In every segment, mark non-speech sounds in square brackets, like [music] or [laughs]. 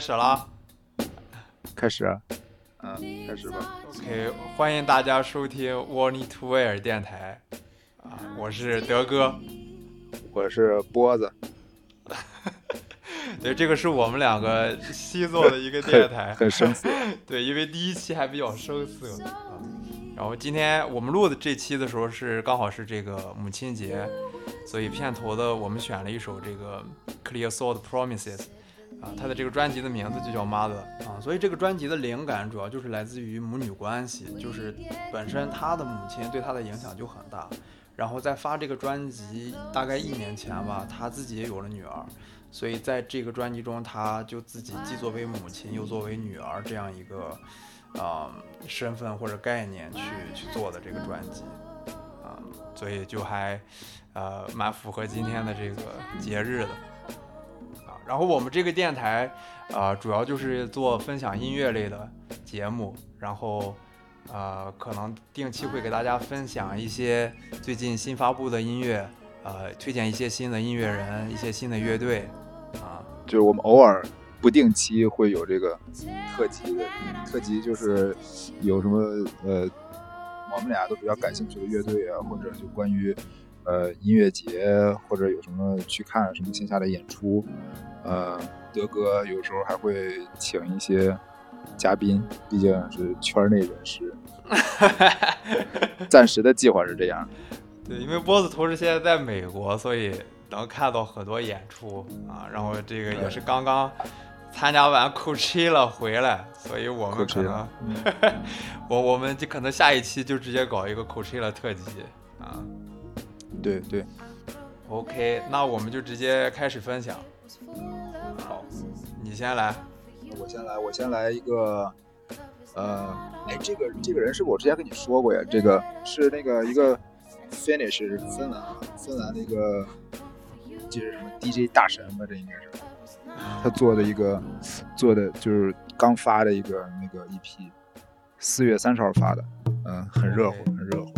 开始了，开始，嗯，开始吧。OK，欢迎大家收听 Warning to Wear 电台，啊，我是德哥，我是波子。[laughs] 对，这个是我们两个新做的一个电台，很生涩。[laughs] 对，因为第一期还比较生涩啊。然后今天我们录的这期的时候是刚好是这个母亲节，所以片头的我们选了一首这个 Clear Soul Promises，啊，他的这个专辑的名字就叫 Mother 啊，所以这个专辑的灵感主要就是来自于母女关系，就是本身他的母亲对他的影响就很大。然后在发这个专辑大概一年前吧，他自己也有了女儿。所以在这个专辑中，他就自己既作为母亲又作为女儿这样一个，啊身份或者概念去去做的这个专辑，啊，所以就还，呃，蛮符合今天的这个节日的，然后我们这个电台，啊，主要就是做分享音乐类的节目，然后，呃，可能定期会给大家分享一些最近新发布的音乐，呃，推荐一些新的音乐人，一些新的乐队。啊，就是我们偶尔不定期会有这个特辑的特辑，就是有什么呃，我们俩都比较感兴趣的乐队啊，或者就关于呃音乐节，或者有什么去看什么线下的演出，呃，德哥有时候还会请一些嘉宾，毕竟是圈内人士。[laughs] 暂时的计划是这样。[laughs] 对，因为波子同事现在在美国，所以。能看到很多演出啊，然后这个也是刚刚参加完 Coachella 回来，所以我们可能，[laughs] 我我们就可能下一期就直接搞一个 Coachella 特辑啊。对对，OK，那我们就直接开始分享。好，你先来。我先来，我先来一个，呃，哎，这个这个人是我之前跟你说过呀，这个是那个一个 Finish 芬兰芬兰那个。就是什么 DJ 大神吧？这应该是他做的一个，做的就是刚发的一个那个 EP，四月三十号发的，嗯，很热乎，很热乎。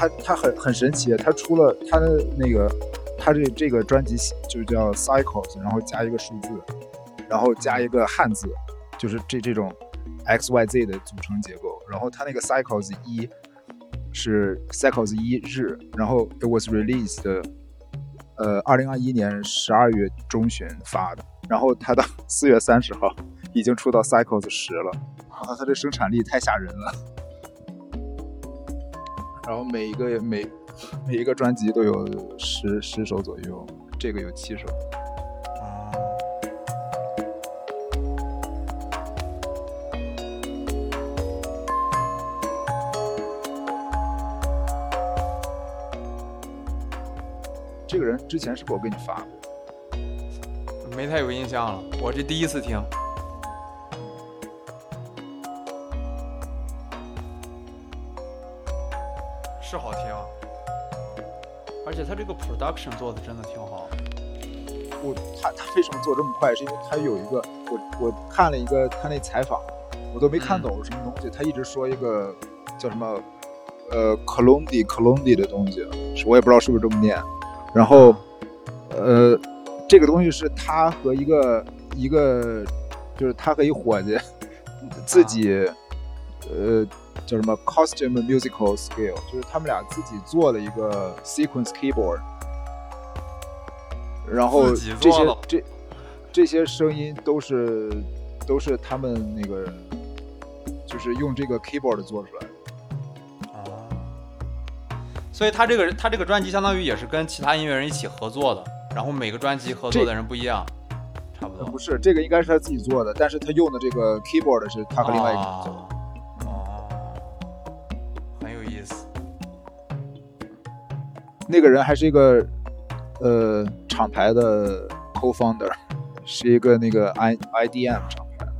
他他很很神奇，他出了他的那个他这这个专辑就叫 Cycles，然后加一个数字，然后加一个汉字，就是这这种 X Y Z 的组成结构。然后他那个 Cycles 一是 Cycles 一日，然后 It was released 呃二零二一年十二月中旬发的，然后他到 [laughs] 四月三十号已经出到 Cycles 十了，啊，他这生产力太吓人了。然后每一个每每一个专辑都有十十首左右，这个有七首。这个人之前是不是我给你发过？没太有印象了，我这第一次听。Production 做的真的挺好。我他他为什么做这么快？是因为他有一个我我看了一个他那采访，我都没看懂什么东西。他一直说一个叫什么呃 c o l o m b i c o l o m b i 的东西，我也不知道是不是这么念。然后呃这个东西是他和一个一个就是他和一伙计自己呃叫什么 costume musical skill，就是他们俩自己做了一个 sequence keyboard。然后这些这这些声音都是都是他们那个就是用这个 keyboard 做出来的。哦，所以他这个他这个专辑相当于也是跟其他音乐人一起合作的，然后每个专辑合作的人不一样，差不多。不是，这个应该是他自己做的，但是他用的这个 keyboard 是他和另外一个人做的。哦，哦很有意思。那个人还是一个呃厂牌的 co-founder，是一个那个 I IDM 厂牌的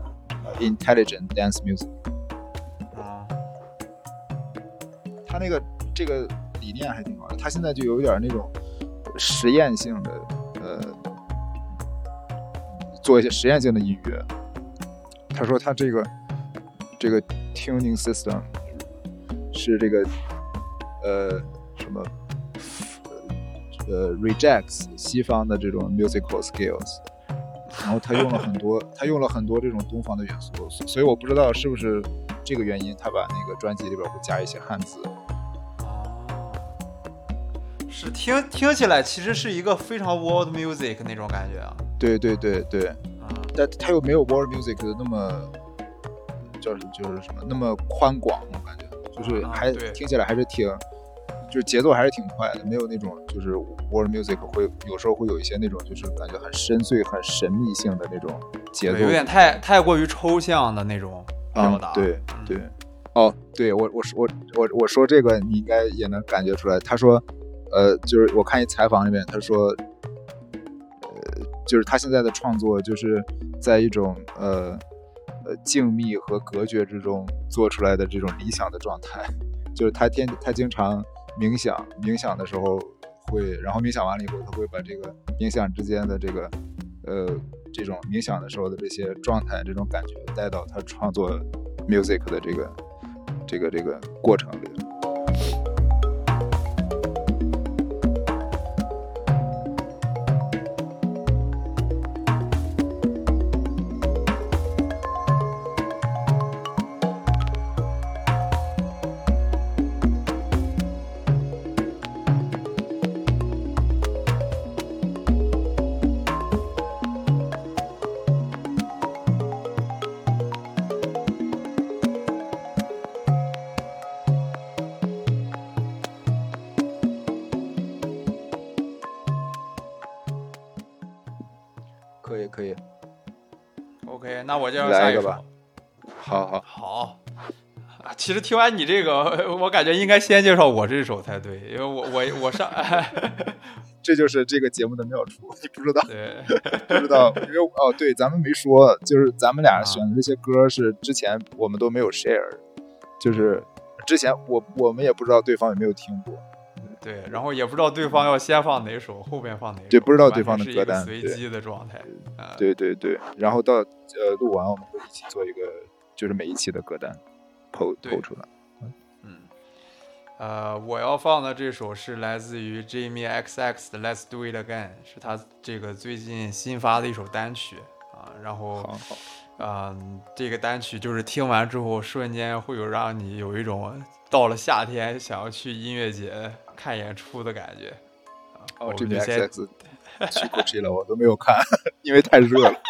Intelligent Dance Music。啊、他那个这个理念还挺好的，他现在就有点那种实验性的，呃，做一些实验性的音乐。他说他这个这个 tuning system 是这个呃什么呃 rejects 西方的这种 musical skills，然后他用了很多 [laughs] 他用了很多这种东方的元素，所所以我不知道是不是这个原因，他把那个专辑里边会加一些汉字。哦，是听听起来其实是一个非常 world music 那种感觉啊。对对对对，啊、但它又没有 world music 的那么叫什么就是什么那么宽广，我感觉就是还、啊听起来还是挺，就是节奏还是挺快的，没有那种就是 world music 会有时候会有一些那种就是感觉很深邃、很神秘性的那种节奏，有点太太过于抽象的那种表达。，啊对嗯对。哦，对我我说我我我说这个你应该也能感觉出来。他说，呃，就是我看一采访里面，他说，呃，就是他现在的创作就是在一种呃呃静谧和隔绝之中做出来的这种理想的状态。[laughs] 就是他天他经常冥想，冥想的时候会，然后冥想完了以后，他会把这个冥想之间的这个呃这种冥想的时候的这些状态、这种感觉带到他创作 music 的这个这个这个过程里。其实听完你这个，[laughs] 我感觉应该先介绍我这首才对，因为我我我上，[laughs] 这就是这个节目的妙处，你不知道对，不知道，因为哦对，咱们没说，就是咱们俩啊选的这些歌是之前我们都没有 share，就是之前我我们也不知道对方有没有听过。对，然后也不知道对方要先放哪首，后边放哪首，对不知道对方的歌单随机的状态。啊，对对对，然后到呃录完我们会一起做一个，就是每一期的歌单对 PO 出来。嗯，呃，我要放的这首是来自于 Jamie XX 的《Let's Do It Again》，是他这个最近新发的一首单曲啊。然后，嗯，这个单曲就是听完之后，瞬间会有让你有一种到了夏天想要去音乐节看演出的感觉。啊，哦这就先 XX 去 Coachella 我都没有看，[laughs] 因为太热了。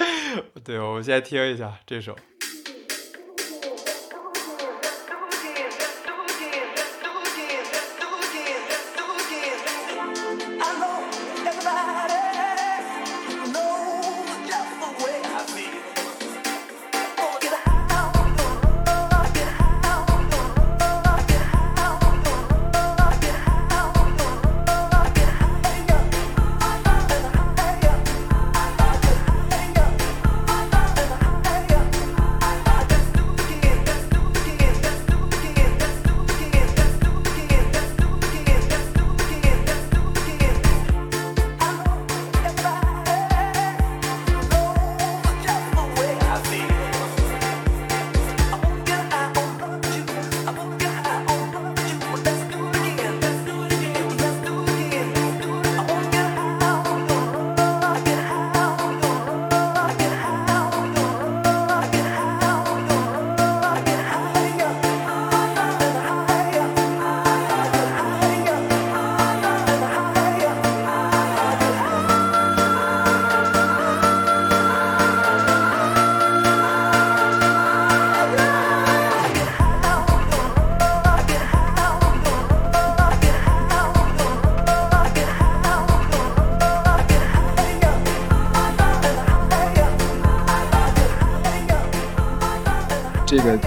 [laughs] 对，我们先听一下这首。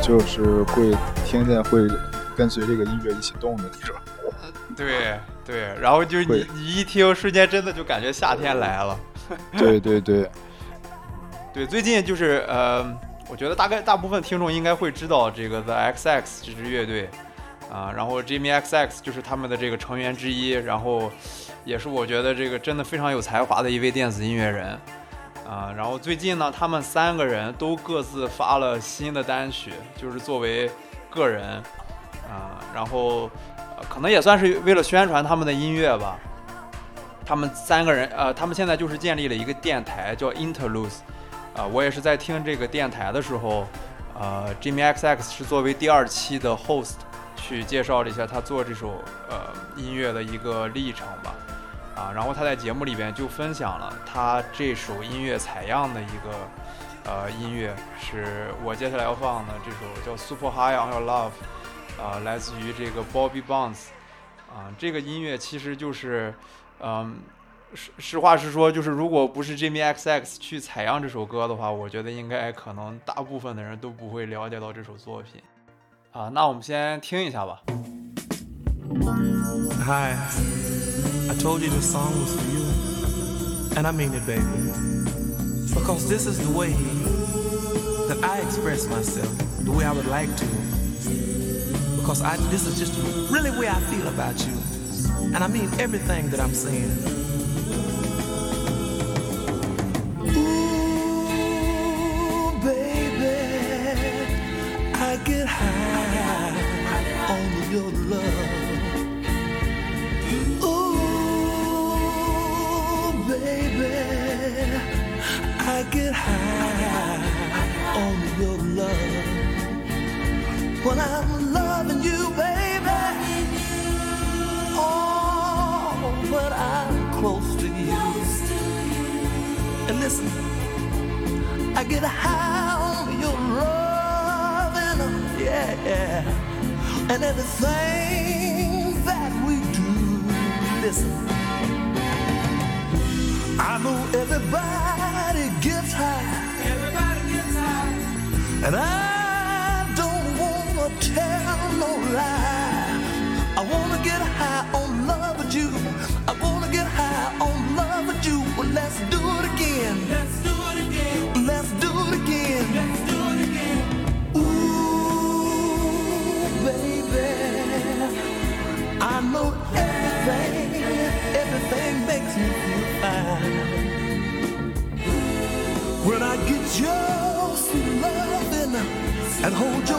就是会听见会跟随这个音乐一起动的那种。对对，然后就你你一听，瞬间真的就感觉夏天来了。对 [laughs] 对对，对，最近就是呃，我觉得大概大部分听众应该会知道这个 The XX 这支乐队啊，然后 Jimmy XX 就是他们的这个成员之一，然后也是我觉得这个真的非常有才华的一位电子音乐人啊。然后最近呢，他们三个人都各自发了新的单曲，就是作为个人啊，然后。可能也算是为了宣传他们的音乐吧。他们三个人，呃，他们现在就是建立了一个电台，叫 Interlude。啊，我也是在听这个电台的时候，呃，Jimmy XX 是作为第二期的 host 去介绍了一下他做这首呃音乐的一个历程吧。啊，然后他在节目里边就分享了他这首音乐采样的一个呃音乐，是我接下来要放的这首叫 Super High on Your Love。啊，来自于这个 Bobby Bones，啊，这个音乐其实就是，嗯，实实话实说，就是如果不是 Jimmy XX 去采样这首歌的话，我觉得应该可能大部分的人都不会了解到这首作品。啊，那我们先听一下吧。Hi, I told you this song was for you, and I mean it, baby, because this is the way that I express myself, the way I would like to. Because I, this is just really way I feel about you. And I mean everything that I'm saying. On your love when I'm loving you, baby. Oh, but I'm close to you. And listen, I get high on your loving, yeah, uh, yeah. And everything that we do, listen. I know everybody gets high. Everybody don't wanna tell no lie. I wanna get high on love with you. I wanna get high on love with you. Well, let's do it again. Let's do it again. Let's do it again. Let's and hold your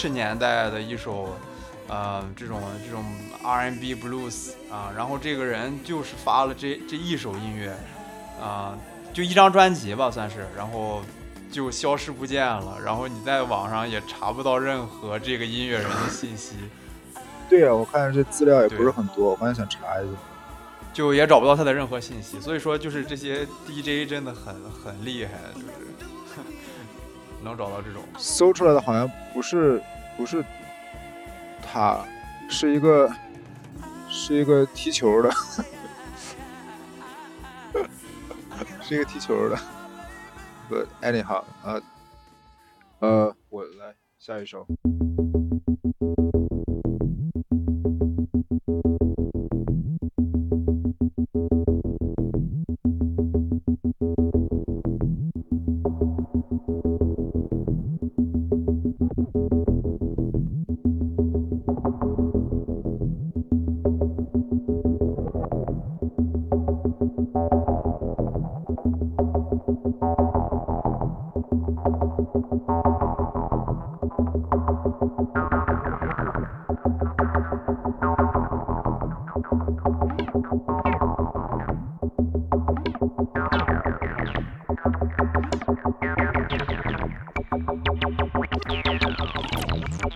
十年代的一首，呃，这种这种 R&B blues 啊。然后这个人就是发了这这一首音乐，啊，就一张专辑吧，算是，然后就消失不见了。然后你在网上也查不到任何这个音乐人的信息。[laughs] 对呀，我看这资料也不是很多，我刚才想查一下，就也找不到他的任何信息。所以说，就是这些 DJ 真的很很厉害，就是能找到这种。搜出来的好像不是不是他，是一个是一个踢球的，是一个踢球的。[laughs] 不，艾你好，呃呃，我来下一首。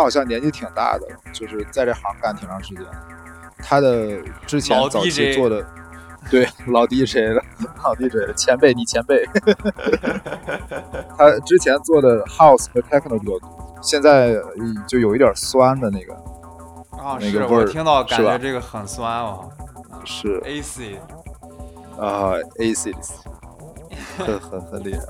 他好像年纪挺大的，就是在这行干挺长时间。他的之前早期做的，对老 DJ 了，老 DJ 了，前辈你前辈。[laughs] 他之前做的 House 和 Techno 比较多，现在呃就有一点酸的那个，啊，是那个味儿我听到感觉这个很酸哦是，AC 啊 AC，很很很厉害。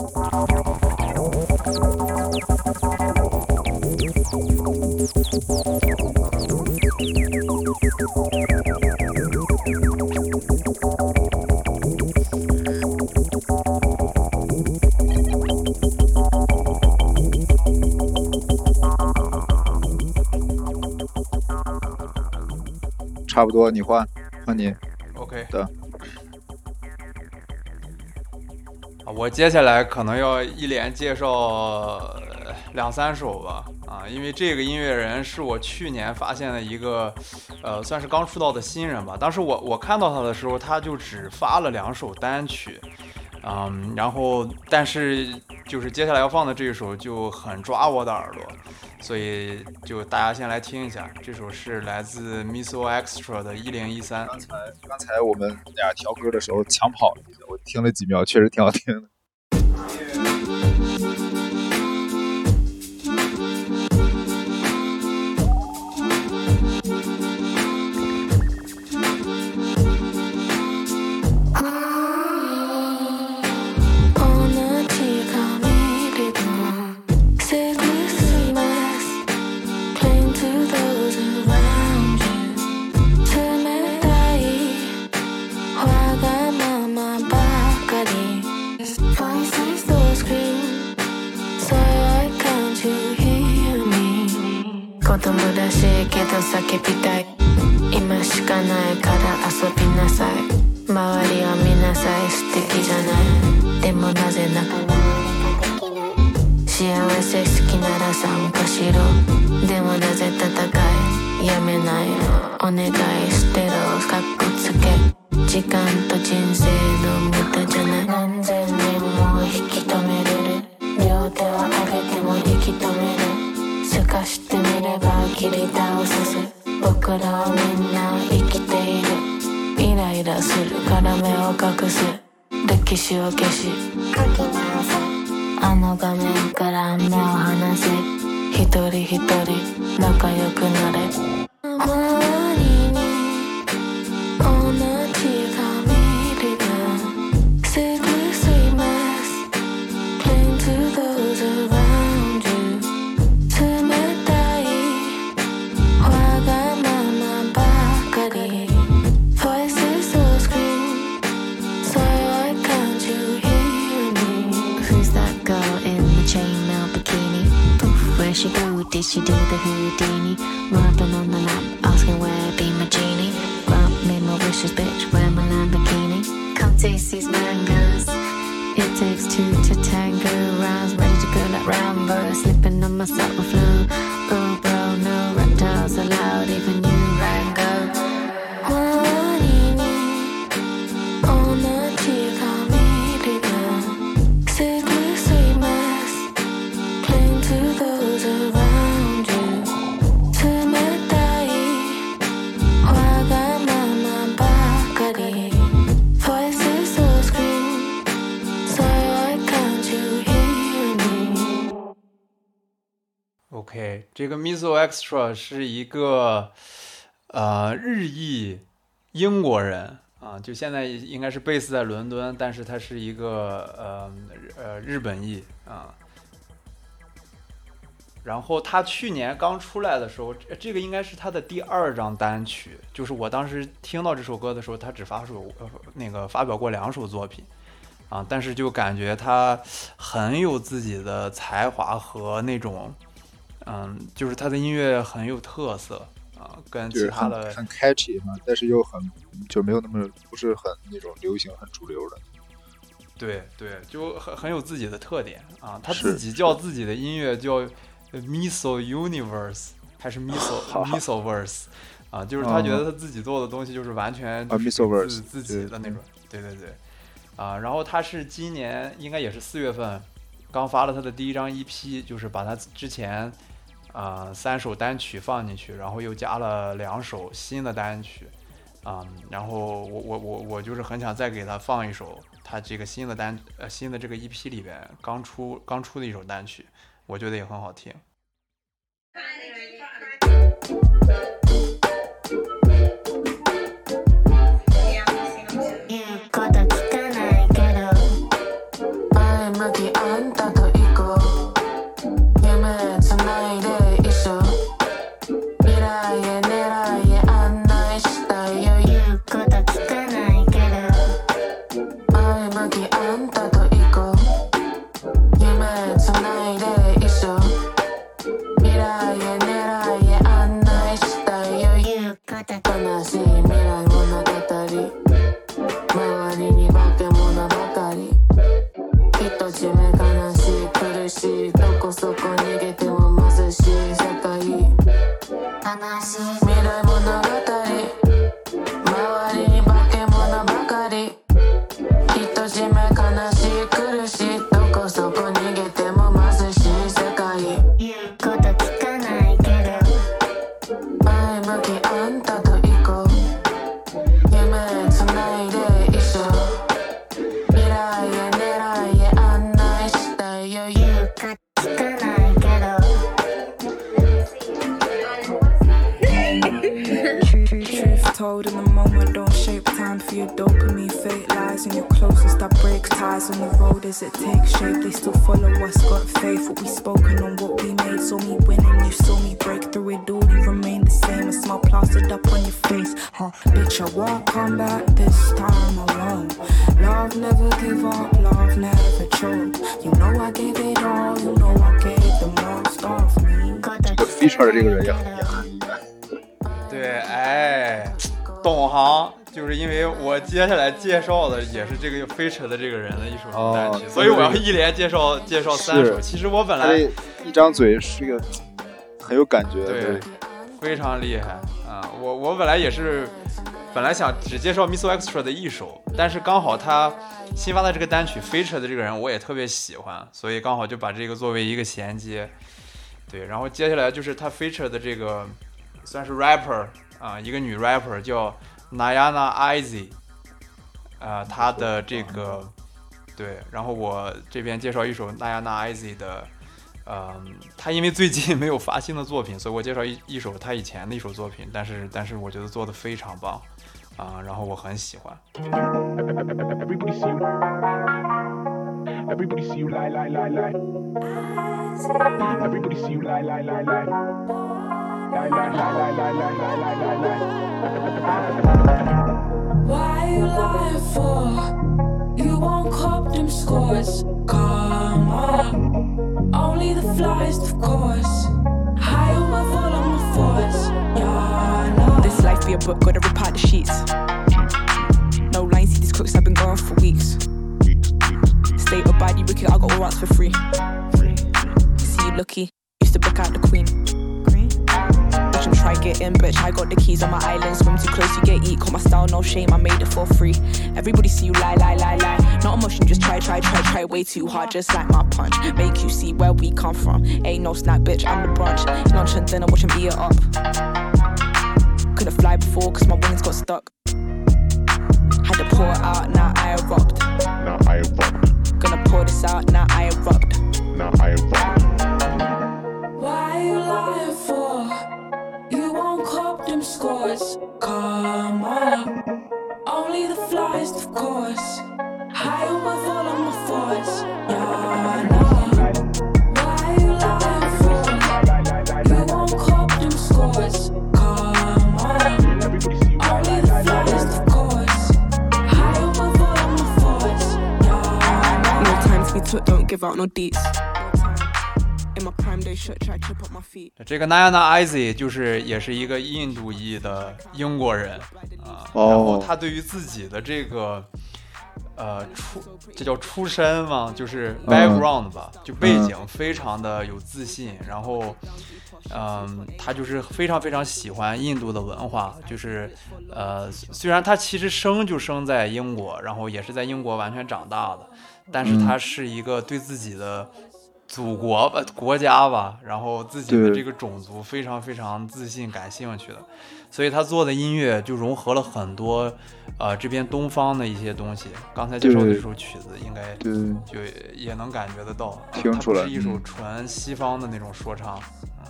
差不多，你换换你。OK 的啊，我接下来可能要一连介绍呃两三首吧，啊，因为这个音乐人是我去年发现的一个，呃，算是刚出道的新人吧。当时我我看到他的时候，他就只发了两首单曲，嗯，然后但是就是接下来要放的这一首就很抓我的耳朵，所以就大家先来听一下，这首是来自 Miso Extra 的一零一三。刚才刚才我们俩调歌的时候抢跑了一下，我听了几秒，确实挺好听的。OK，这个 Miso Extra 是一个呃日裔英国人啊，就现在应该是 base 在伦敦，但是他是一个呃呃日本裔啊。然后他去年刚出来的时候，这个应该是他的第二张单曲。就是我当时听到这首歌的时候，他只发首呃那个发表过两首作品啊，但是就感觉他很有自己的才华和那种嗯，就是他的音乐很有特色啊，跟就是其他的很很 catchy 嘛，但是又很就没有那么不是很那种流行、很主流的。对对，就很很有自己的特点啊。他自己叫自己的音乐叫 Miso Universe 还是 Miso [laughs] Misoverse 啊？就是他觉得他自己做的东西就是完全啊就是自自己的那种。对对对，啊，然后他是今年应该也是四月份刚发了他的第一张 EP，就是把他之前啊、三首单曲放进去，然后又加了两首新的单曲。啊、然后我我我我就是很想再给他放一首他这个新的单呃新的这个 EP 里边刚出刚出的一首单曲，我觉得也很好听。言うこと聞かないけど前向きあんた shape time for your dopamine. Fake lies and your closest that breaks ties on the road as it takes shape. They still follow us, got faith. What we spoken on, what we made. Saw me winning, you saw me break through it all. You remain the same, a smile plastered up on your face. Huh, bitch, I won't come back this time alone. Love never give up, love never choke. You know I gave it all, you know I gave the most of me. 这个 feature 的这个人也很也很厉害。对，哎，懂行， 就是因为我接下来介绍的也是这个 feature 的这个人的一首单曲，哦所以我要一连介绍介绍三首。其实我本来一张嘴是个很有感觉对的。非常厉害啊！我我本来也是，本来想只介绍 Miso Extra 的一首，但是刚好他新发的这个单曲 feature 的这个人我也特别喜欢，所以刚好就把这个作为一个衔接。对，然后接下来就是他 feature 的这个算是 rapper 啊，一个女 rapper 叫 Nayana Izy，啊，他的这个对，然后我这边介绍一首 Nayana Izy 的。嗯，他因为最近没有发新的作品，所以我介绍一一首他以前的一首作品，但是但是我觉得做的非常棒啊，然后我很喜欢。Everybody see you. Everybody see you lie, lie, lie, lie. Everybody see you lie, lie, lie, lie. Why are you lying for? You won't cop them scores. Come on. Only the flies, of course. High on my full on the force. This life be a book, gotta rip out the sheets. No lines, see these crooks, I've been gone for weeks. State of body wicked, I got all rights for free. See you lucky, used to book out the queen. Try get in, bitch. I got the keys on my island. Swim too close, you get eat. Call my style, no shame. I made it for free. Everybody see you lie, lie, lie, lie. Not emotion, just try, try, try, try way too hard. Just like my punch. Make you see where we come from. Ain't no snack, bitch. I'm the brunch. Lunch and dinner, watch 'em beat it up. Couldn't fly before, cause my wings got stuck. Had to pour out, now I erupt. Now I erupt. Out no deets. In my prime day, shut, try trip up my feet. 这个 Naya Naizy 就是也是一个印度裔的英国人啊，哦然后他对于自己的这个呃出这叫出身吗？就是嗯 background 吧，就背景非常的有自信，然后嗯，他就是非常非常喜欢印度的文化，就是呃，虽然他其实生就生在英国，然后也是在英国完全长大的，但是嗯。他是一个对自己的祖国吧、国家吧，然后自己的这个种族非常非常自信、感兴趣的，所以他做的音乐就融合了很多呃这边东方的一些东西。刚才介绍的这首曲子应该对，就也能感觉得到，听出来它不是一首嗯。纯西方的那种说唱。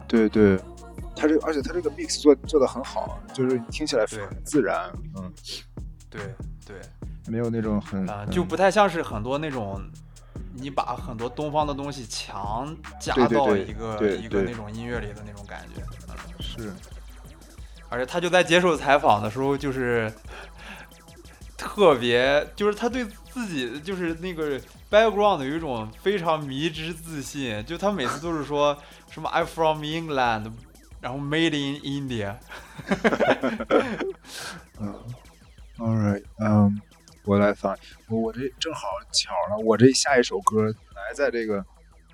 对对，他这而且他这个 mix 做做的很好，就是听起来对。很自然，嗯，对对，没有那种很啊、很就不太像是很多那种。你把很多东方的东西强加到一个对一个那种音乐里的那种感觉，嗯，是而且他就在接受采访的时候，就是特别，就是他对自己就是那个 background 有一种非常迷之自信，就他每次都是说什么 I'm from England，然后 Made in India，[laughs] 嗯，All right，嗯、我来放，我我这正好巧了，我这下一首歌来在这个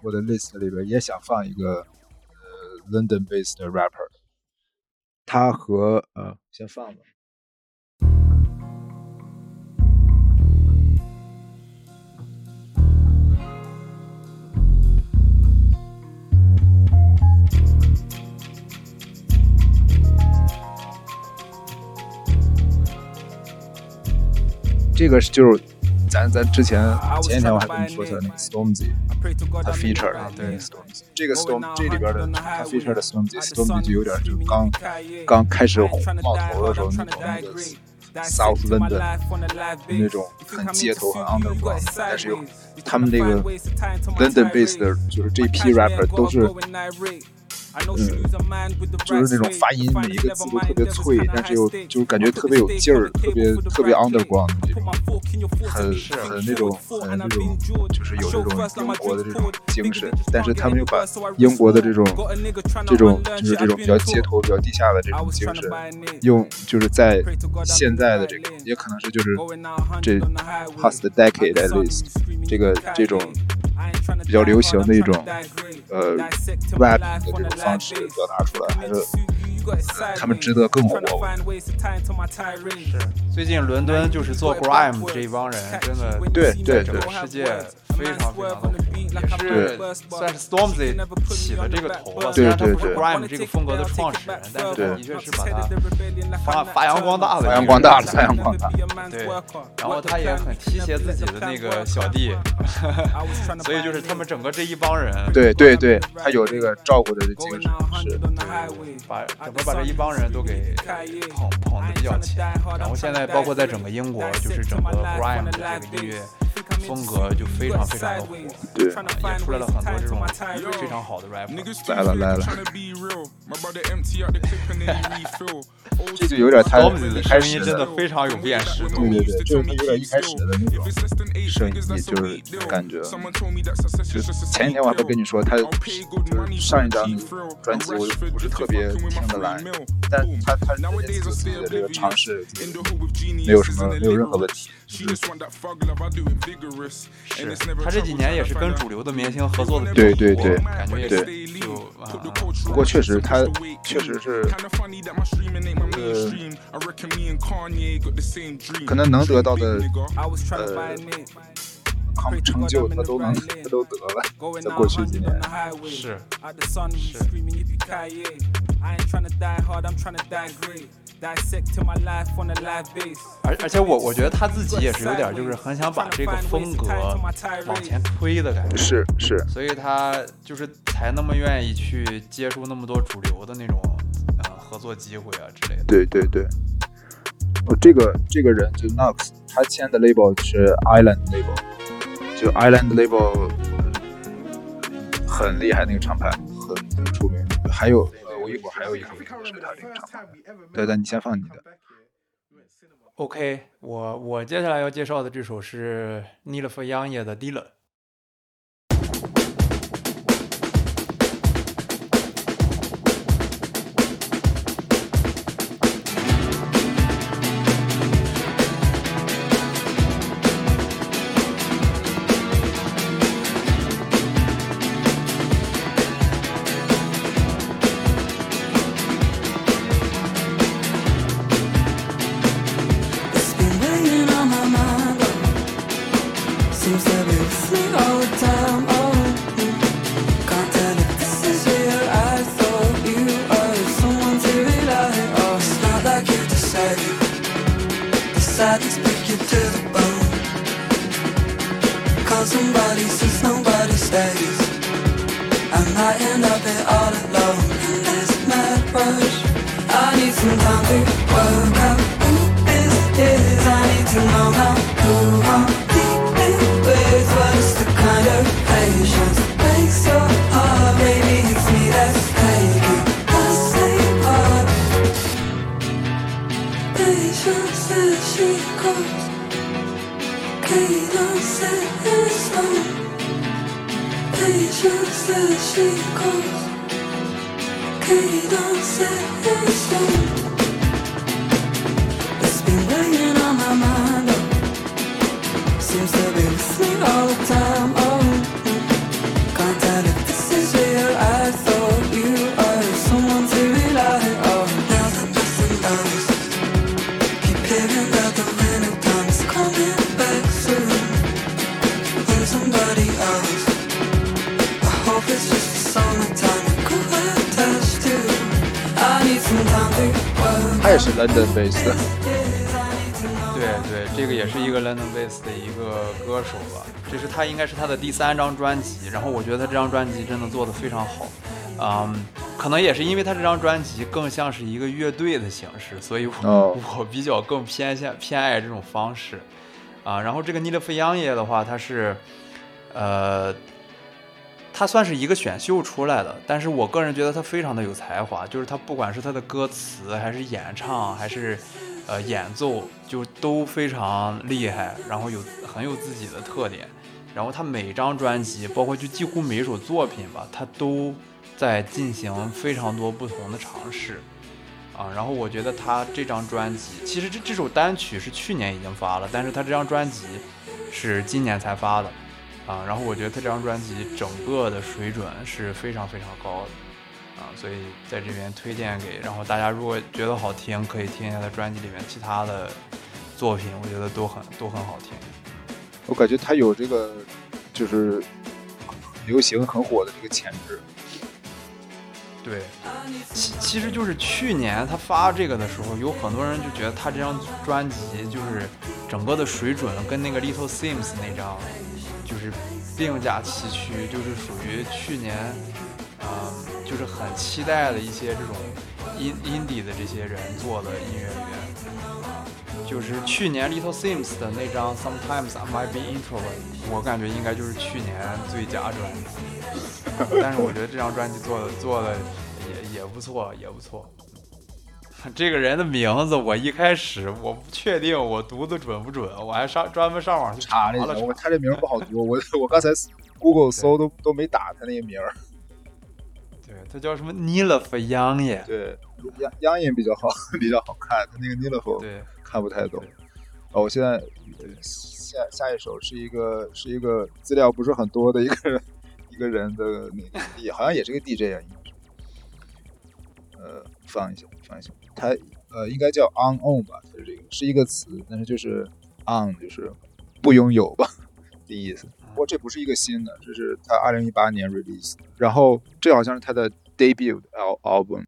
我的 list 里边也想放一个呃 London-based rapper，他和呃先放吧。这个是就是咱咱之前前几天我还跟你说的那个 Stormzy，他 feature 的那个 Stormzy，这个 Storm 这里边的他 feature 的 Stormzy，Stormzy 就有点就刚刚开始冒头的时候那种那个 South London 那种很街头很 underground，但是又他们这个 London based 的就是这批 rapper 都是。嗯，就是那种发音每一个字都特别脆，但是又就是感觉特别有劲儿，特别特别 underground 的那种，很很那种很那种，就是有这种英国的这种精神，但是他们又把英国的这种这种就是这种比较街头、比较地下的这种精神，用就是在现在的这个，也可能是就是这 past decade at least 这个这种比较流行的一种呃 rap 的这种方式表达出来，还是他们值得更火。最近伦敦就是做 grime 这一帮人，真的对对整个对世界非常非常的火，也是算是 Stormzy 起的这个头吧。虽对然他不是对。对 grime 这个风格的创始人，但是对的确是把它发发扬光大了，发扬光大了，发扬光大。对，然后他也很提携自己的那个小弟，[laughs] 所以就是他们整个这一帮人，对对对，他有这个照顾的精神，是。把整个把这一帮人都给捧捧的比较前。然后现在包括在整个英国，就是整个 grime 的这个音乐风格就非常非常的火，对啊也出来了很多这种非常好的 rapper。来了来了，[laughs] 这就有点他的一开始声音真的非常有辨识度对，对对，就是他有点一开始的那种声音，就是感觉。就前几天我还不跟你说，他就是上一张专辑我不是特别听得来，但他他这次自己的这个尝试没有什么没有任何问题，就是是。他这几年也是跟主流的明星合作的比较对对。对感觉也是。对不过确实他确实是呃，可能能得到的呃成成就他都能他都得了，在过去几年。是是而而且我我觉得他自己也是有点就是很想把这个风格往前推的感觉，是是，所以他就是才那么愿意去接触那么多主流的那种呃合作机会啊之类的。对对对。哦，这个这个人就 Knox，他签的 label 是 Island label，就 Island label 很厉害那个厂牌，很出名。还有，我一会儿还有一个是他这个厂牌。对，你先放你的。OK，我我接下来要介绍的这首是 Neil Foy Young 的《Dealer》。一个歌手吧，这是他应该是他的第三张专辑，然后我觉得他这张专辑真的做得非常好，嗯，可能也是因为他这张专辑更像是一个乐队的形式，所以我、哦。我比较更偏向偏爱这种方式，啊，然后这个尼勒夫央耶的话，他是，呃。他算是一个选秀出来的，但是我个人觉得他非常的有才华，就是他不管是他的歌词，还是演唱，还是呃演奏，就都非常厉害，然后有很有自己的特点。然后他每张专辑，包括就几乎每一首作品吧，他都在进行非常多不同的尝试啊。然后我觉得他这张专辑，其实这这首单曲是去年已经发了，但是他这张专辑是今年才发的。啊，然后我觉得他这张专辑整个的水准是非常非常高的，啊，所以在这边推荐给，然后大家如果觉得好听，可以听一下他专辑里面其他的作品，我觉得都很都很好听。我感觉他有这个就是流行很火的这个潜质。对，其其实就是去年他发这个的时候，有很多人就觉得他这张专辑就是整个的水准跟那个 Little Sims 那张就是并驾齐驱，就是属于去年，嗯，就是很期待的一些这种 in indie 的这些人做的音乐人，啊，就是去年 Little Sims 的那张 Sometimes I Might Be Introvert，我感觉应该就是去年最佳专辑。但是我觉得这张专辑做的做的也也不错，也不错。[laughs] 这个人的名字我一开始我不确定我读的准不准，我还上专门上网去查了一下，我。他这名不好读，我我刚才 Google 搜都都没打他那个名儿。对，他叫什么尼勒夫央耶？对，央央音比较好，[laughs] 比较好看，他那个 n i l f 对，看不太懂对。哦，我现在呃下下一首是一个是一个资料不是很多的一个人 [laughs] 一个人的那个也好像也是个 DJ 啊，应该是。呃，放一下，放一下，他呃应该叫 On Own 吧，它是这个是一个词，但是就是 on 就是不拥有吧 [laughs] 的意思。不过这不是一个新的，这是他二零一八年 release，然后这好像是他的 debut al album。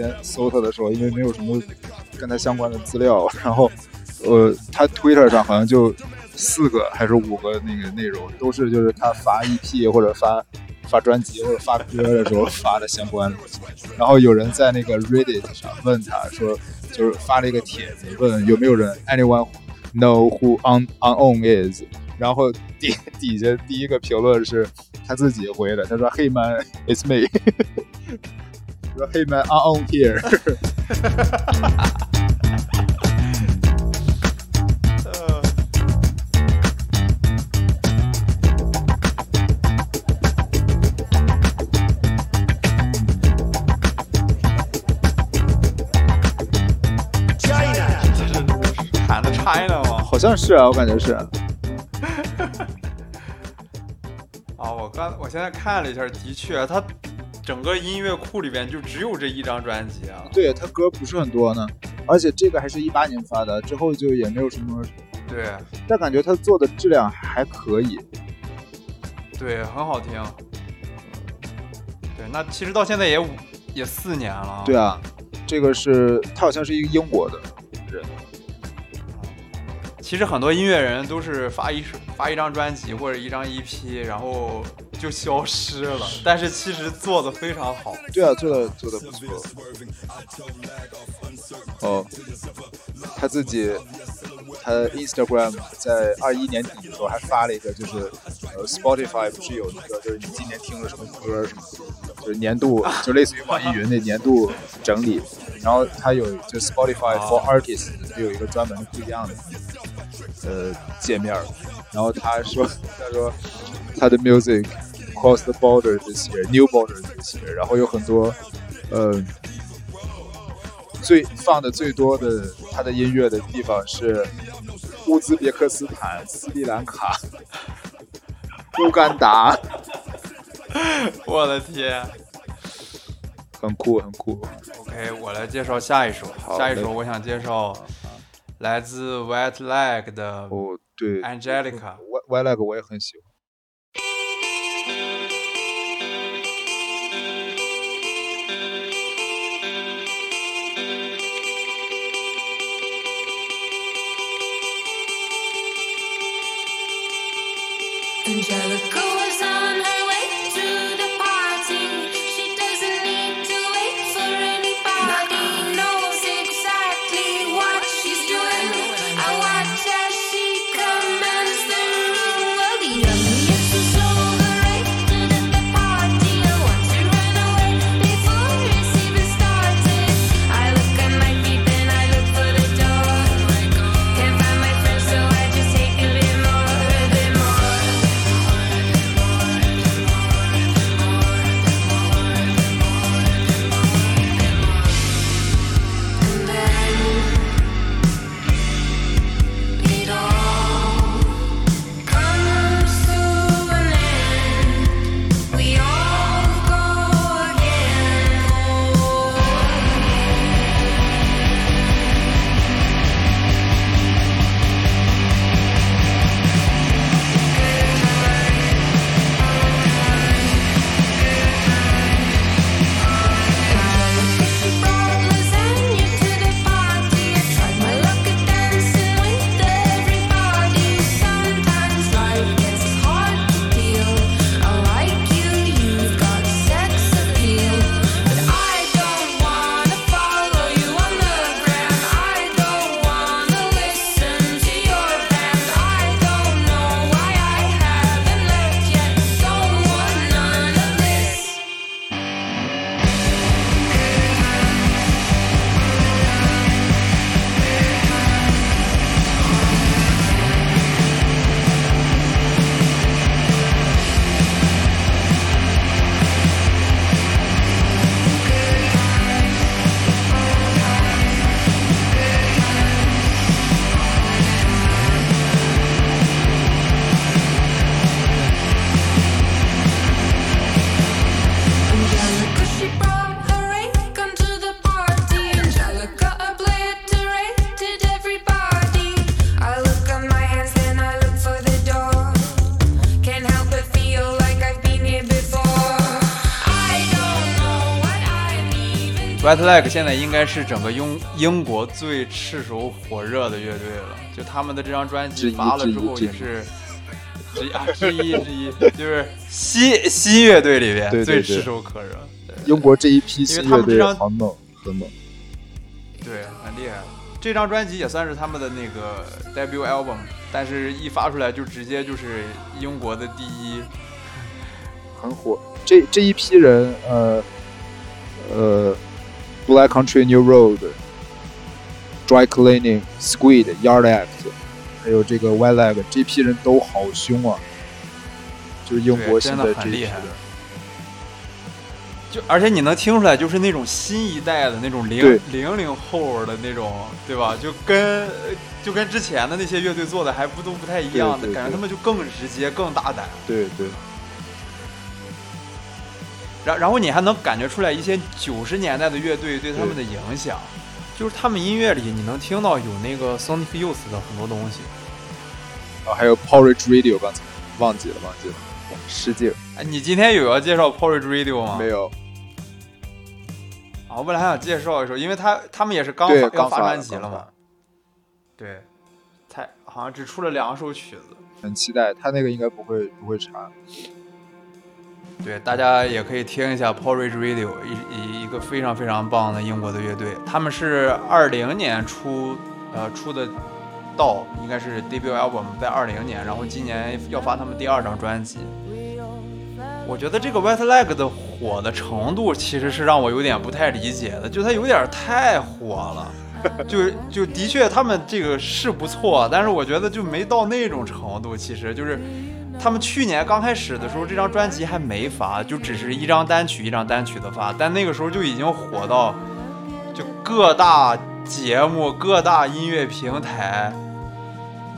有意思。我之前搜他的时候，因为没有什么跟他相关的资料，然后呃，他 Twitter 上好像就四个还是五个那个内容，都是就是他发 EP 或者发发专辑或者发歌的时候发的相关的。然后有人在那个 Reddit 上问他说，就是发了一个帖子，问有没有人 anyone know who on unown is，然后底底下第一个评论是他自己回的，他说 Hey man, it's me。[laughs] 说 Hey man, I'm on here。喊的 China 吗？[laughs] 好像是啊，我感觉是。[laughs] 啊，我刚我现在看了一下，的确，他整个音乐库里边就只有这一张专辑啊。对他歌不是很多呢，而且这个还是一八年发的，之后就也没有什么，对但感觉他做的质量还可以。对，很好听。对，那其实到现在也五也四年了。对啊，这个是他好像是一个英国的人，其实很多音乐人都是发一首发一张专辑或者一张 EP，然后就消失了，但是其实做的非常好。对啊，做的做的不错。哦，他自己，他 Instagram 在二一年底的时候还发了一个，就是呃 Spotify 不是有那个，就是你今年听了什么歌什么，就是年度，[laughs] 就类似于网易云那年度整理。然后他有就 Spotify for Artists 有一个专门的不一样的呃界面儿。然后他说，他说他的 music cross the border this year, new border this year，然后有很多呃。最放的最多的他的音乐的地方是乌兹别克斯坦、斯里兰卡、乌干达，[laughs] 我的天很酷很酷。！OK，我来介绍下一首。下一首我想介绍来自 White Leg 的哦，对 Angelica。 ，Y Y Leg 我也很喜欢。 Angelica 现在应该是整个英英国最炙手火热的乐队了。就他们的这张专辑发了之后，也是之一啊之一之一，就是新新乐队里边对对对最炙手可热。对英国这一批因为新乐队他们这张很猛，很猛。对，很厉害。这张专辑也算是他们的那个 debut album，但是一发出来就直接就是英国的第一。很火。这这一批人，呃呃，Black Country New Road、Dry Cleaning、Squid、Yard Act，还有这个 White Leg，这批人都好凶啊！就是英国现在这很厉害一批人，就而且你能听出来，就是那种新一代的那种零对零零后的那种，对吧？就跟就跟之前的那些乐队做的还不都不太一样的，感觉他们就更直接、更大胆。对对然然后你还能感觉出来一些九十年代的乐队对他们的影响，就是他们音乐里你能听到有那个 Sonic Youth 的很多东西。啊，还有 Porridge Radio，刚才忘记了，忘记了，失敬，哎，你今天有要介绍 Porridge Radio 吗？没有，啊，我本来还想介绍一首，因为他他们也是刚刚发专辑了嘛。对，才好像只出了两首曲子。很期待，他那个应该不会不会差。对，大家也可以听一下 Porridge Radio，一一一个非常非常棒的英国的乐队，他们是二零年出呃出的道，应该是 debut album 在二零年，然后今年要发他们第二张专辑。我觉得这个 White Leg 的火的程度其实是让我有点不太理解的，就它有点太火了，就就的确他们这个是不错，但是我觉得就没到那种程度，其实就是。他们去年刚开始的时候，这张专辑还没发，就只是一张单曲一张单曲的发，但那个时候就已经火到，就各大节目、各大音乐平台，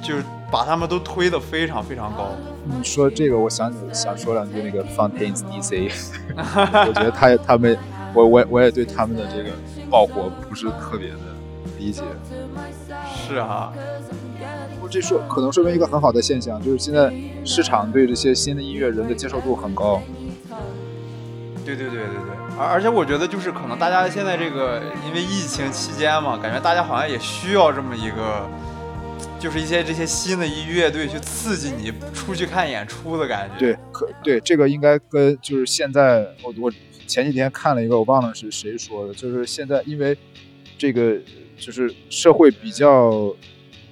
就是把他们都推得非常非常高。你说这个，我想起想说两句那个 Fontaines DC，[laughs] 我觉得他他们，我我我也对他们的这个爆火不是特别的理解。是啊，不过这说可能说明一个很好的现象，就是现在市场对这些新的音乐人的接受度很高。对对对对对，而而且我觉得就是可能大家现在这个因为疫情期间嘛，感觉大家好像也需要这么一个，就是一些这些新的音乐队去刺激你出去看演出的感觉。对，可对这个应该跟就是现在我我前几天看了一个，我忘了是谁说的，就是现在因为这个就是社会比较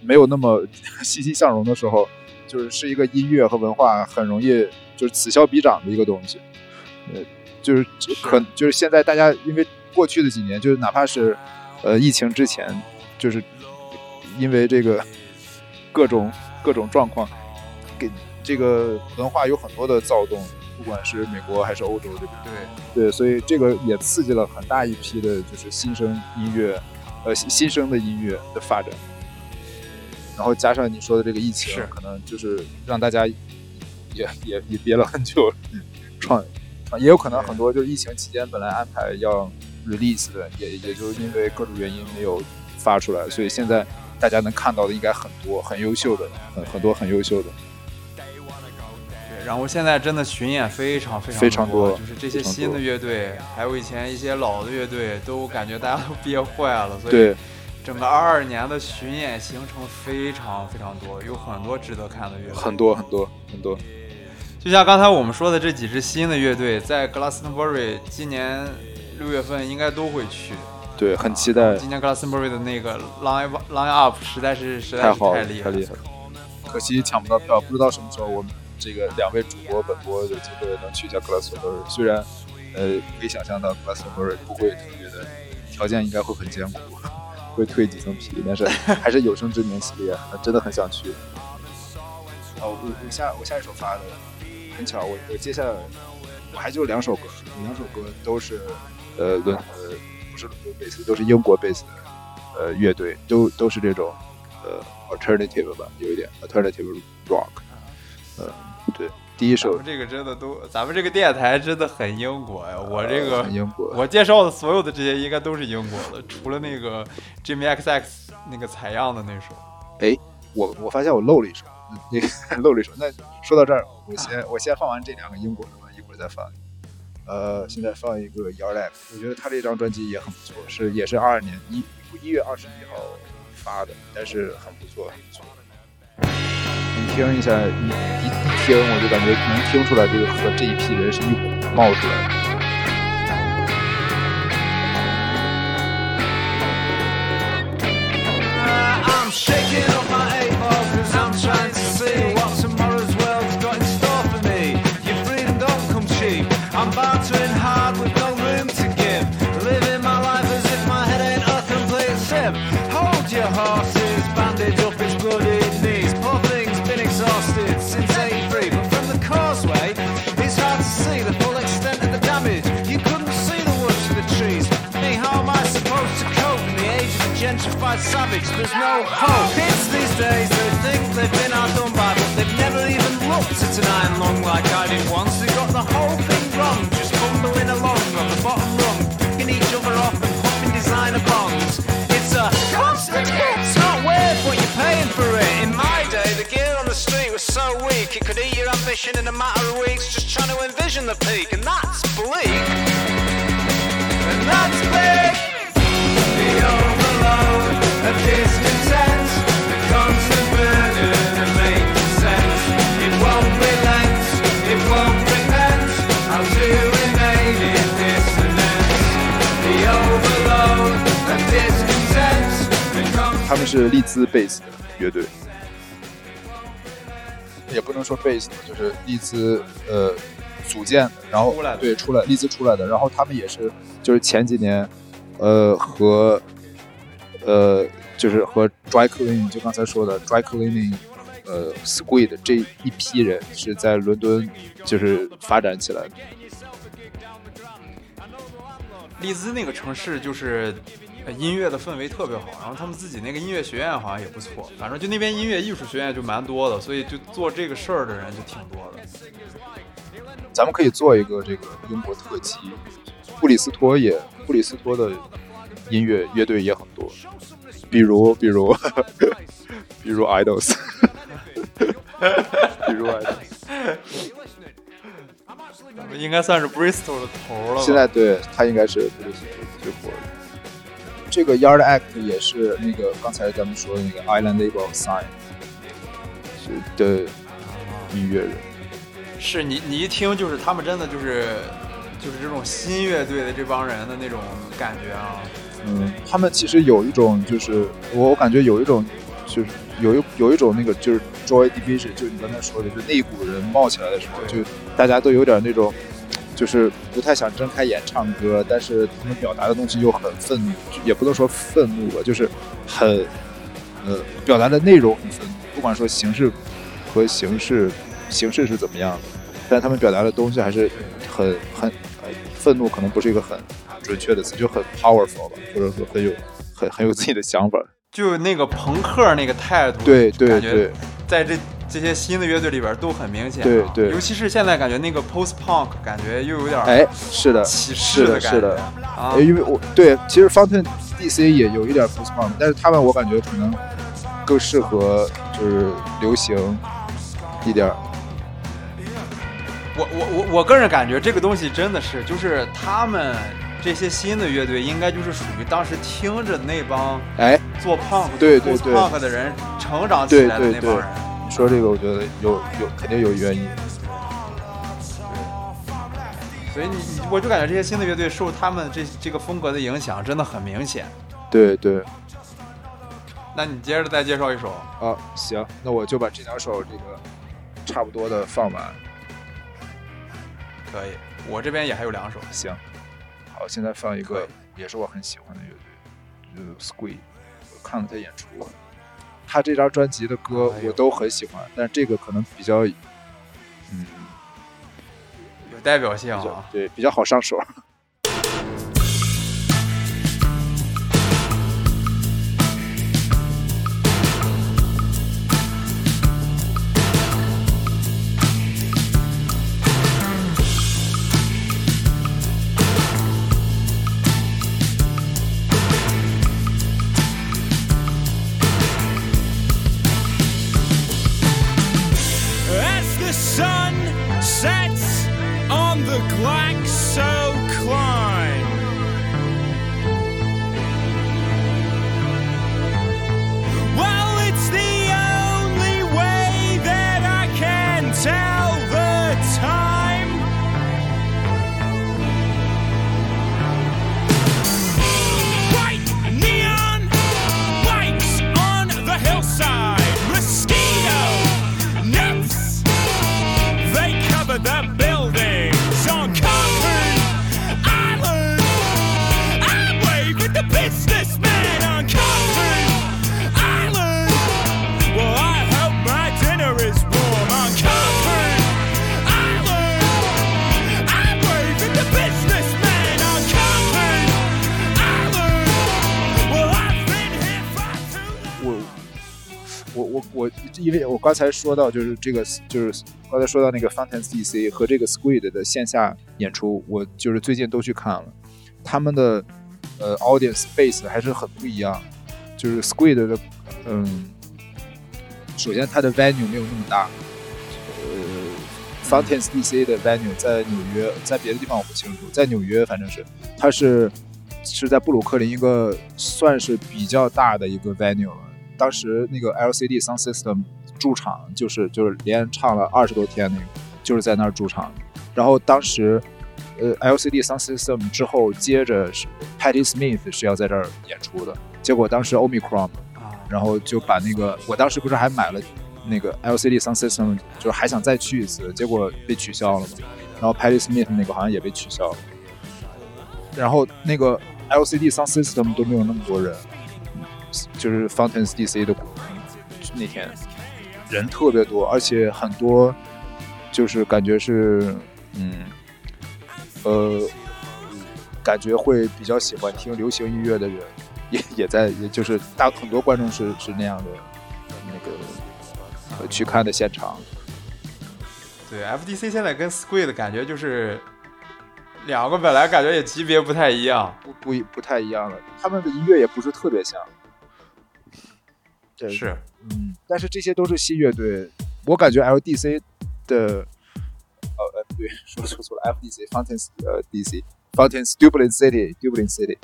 没有那么 [laughs] 欣欣向荣的时候，就是是一个音乐和文化很容易就是此消彼长的一个东西，呃，就是可就是现在大家因为过去的几年，就是哪怕是呃疫情之前，就是因为这个各种各种状况，给这个文化有很多的躁动，不管是美国还是欧洲这边。对。对，所以这个也刺激了很大一批的，就是新生音乐，呃，新新生的音乐的发展。然后加上你说的这个疫情，可能就是让大家也也也憋了很久，创创也有可能很多就是疫情期间本来安排要 release 的，也也就因为各种原因没有发出来，所以现在大家能看到的应该很多很优秀的，很很多很优秀的。对，然后现在真的巡演非常非常非常多，就是这些新的乐队，还有以前一些老的乐队，都感觉大家都憋坏了，所以对，整个二二年的巡演行程非常非常多，有很多值得看的乐队，很多很多很多。就像刚才我们说的这几支新的乐队，在 Glastonbury 今年六月份应该都会去。对，很期待，今年 Glastonbury 的那个 Line Line Up 实在是实在是太。太厉害了。可惜抢不到票，不知道什么时候我们这个两位主播本播有机会能去一下格拉斯伯瑞。虽然，呃，可以想象到格拉斯伯瑞不会特别的，条件应该会很艰苦，[laughs] 会蜕几层皮，但是还是有生之年系列，真的很想去。[laughs] 哦，我我下我下一首发的，很巧，我我接下来我还就两首歌，两首歌都是呃伦呃不是伦敦贝斯，都是英国贝斯的呃乐队，都都是这种呃 alternative 吧，有一点 alternative rock。呃，对，第一首咱们这个真的都，咱们这个电台真的很英国呀！我这个呃很英国，我介绍的所有的这些应该都是英国的，除了那个 Jimmy XX 那个采样的那首。哎，我我发现我漏了一首，那个 [laughs] 漏了一首。那说到这儿，我先我先放完这两个英国的吧，一会儿再放。呃，现在放一个 Act，我觉得他这张专辑也很不错，是也是二二年一一月二十一号发的，但是很不错，很不错。你听一下，一一一听我就感觉能听出来，这个和这一批人是一股冒出来的。I'm shaking up my eight ball cause I'm trying savage? There's no hope. Kids these days, they think they've been outdone by, but they've never even looked at an iron lung like I did once. They got the whole thing wrong, just bumbling along on the bottom rung, picking each other off and popping designer bonds. It's a constant hit. It's not worth what you're paying for it. In my day, the gear on the street was so weak it could eat your ambition in a matter of weeks. Just trying to envision the peak, and that's bleak. And that's big. The overload 他们是利兹贝斯的乐队，也不能说贝斯，就是利兹呃组建的，然后出来对出来利兹出来的，然后他们也是就是前几年呃和呃就是和 dry cleaning 就刚才说的 dry cleaning 呃 squid 这一批人是在伦敦就是发展起来的，利兹那个城市就是呃音乐的氛围特别好，然后他们自己那个音乐学院好像也不错，反正就那边音乐艺术学院就蛮多的，所以就做这个事儿的人就挺多的。咱们可以做一个这个英国特辑，布里斯托也布里斯托的音乐乐队也很多，比如比如 [laughs] 比如 Idols，[laughs] 比如 Idols，[laughs] 应该算是 Bristol 的头了。现在对他应该是布里斯托最火的。这个 Yard Act 也是那个刚才咱们说的那个 Island Label Sign 是的音乐人。是你你一听就是他们真的就是就是这种新乐队的这帮人的那种感觉啊。嗯，他们其实有一种，就是我我感觉有一种，就是有一有一种那个就是 Joy Division，就是你刚才说的，就那一股人冒起来的时候，就大家都有点那种，就是不太想睁开眼唱歌，但是他们表达的东西又很愤怒，也不能说愤怒吧，就是很呃表达的内容很愤怒，不管说形式和形式形式是怎么样的，但他们表达的东西还是很很呃愤怒，可能不是一个很准确的词，就很 powerful 吧，或者说很有很很有自己的想法。就那个朋克那个态度，对对对在这这些新的乐队里边都很明显、啊。对对尤其是现在感觉那个 post punk 感觉又有点哎，是的，歧是的，感觉是的，啊哎，因为我对，其实 Fountain DC 也有一点 post punk，但是他们我感觉可能更适合就是流行一点。我我我我个人感觉这个东西真的是，就是他们这些新的乐队应该就是属于当时听着那帮哎，做 punk 对对对 punk 的人成长起对对对来的那帮人。，你说这个我觉得有有肯定有原因。所以你你我就感觉这些新的乐队受他们这这个风格的影响真的很明显。对对那你接着再介绍一首，啊，行，那我就把这两首这个差不多的放完。可以，我这边也还有两首。行，好，现在放一个也是我很喜欢的乐队，就是 Squid。我看了他演出，他这张专辑的歌我都很喜欢，但这个可能比较，嗯，有代表性啊。对，比较好上手。刚才说到就是这个就是刚才说到那个 Fountains DC 和这个 Squid 的线下演出，我就是最近都去看了，他们的呃 audience base 还是很不一样，就是 Squid 的嗯，首先它的 venue 没有那么大，呃，Fountains DC 的 venue 在纽约，在别的地方我不清楚，在纽约反正是它是是在布鲁克林一个算是比较大的一个 venue 了。当时那个 LCD Sound System 驻场就是就是连唱了二十多天那个，就是在那儿驻场。然后当时呃 LCD Sound System 之后，接着是 Patti Smith 是要在这儿演出的，结果当时 Omicron，然后就把那个我当时不是还买了那个 LCD Sound System，就是还想再去一次，结果被取消了嘛。然后 Patti Smith 那个好像也被取消了。然后那个 LCD Sound System 都没有那么多人，就是 Fountains DC 的那天人特别多，而且很多就是感觉是嗯呃感觉会比较喜欢听流行音乐的人也也在，也就是大很多观众是是那样的那个、呃、去看的现场。对，FDC 现在跟 Squid 感觉就是两个本来感觉也级别不太一样，不不不太一样了，他们的音乐也不是特别像。对，是，嗯，但是这些都是新乐队，我感觉 LDC 的，呃呃不对，说说错了，FDC Fountains 呃 DC Fountains Dublin City Dublin City，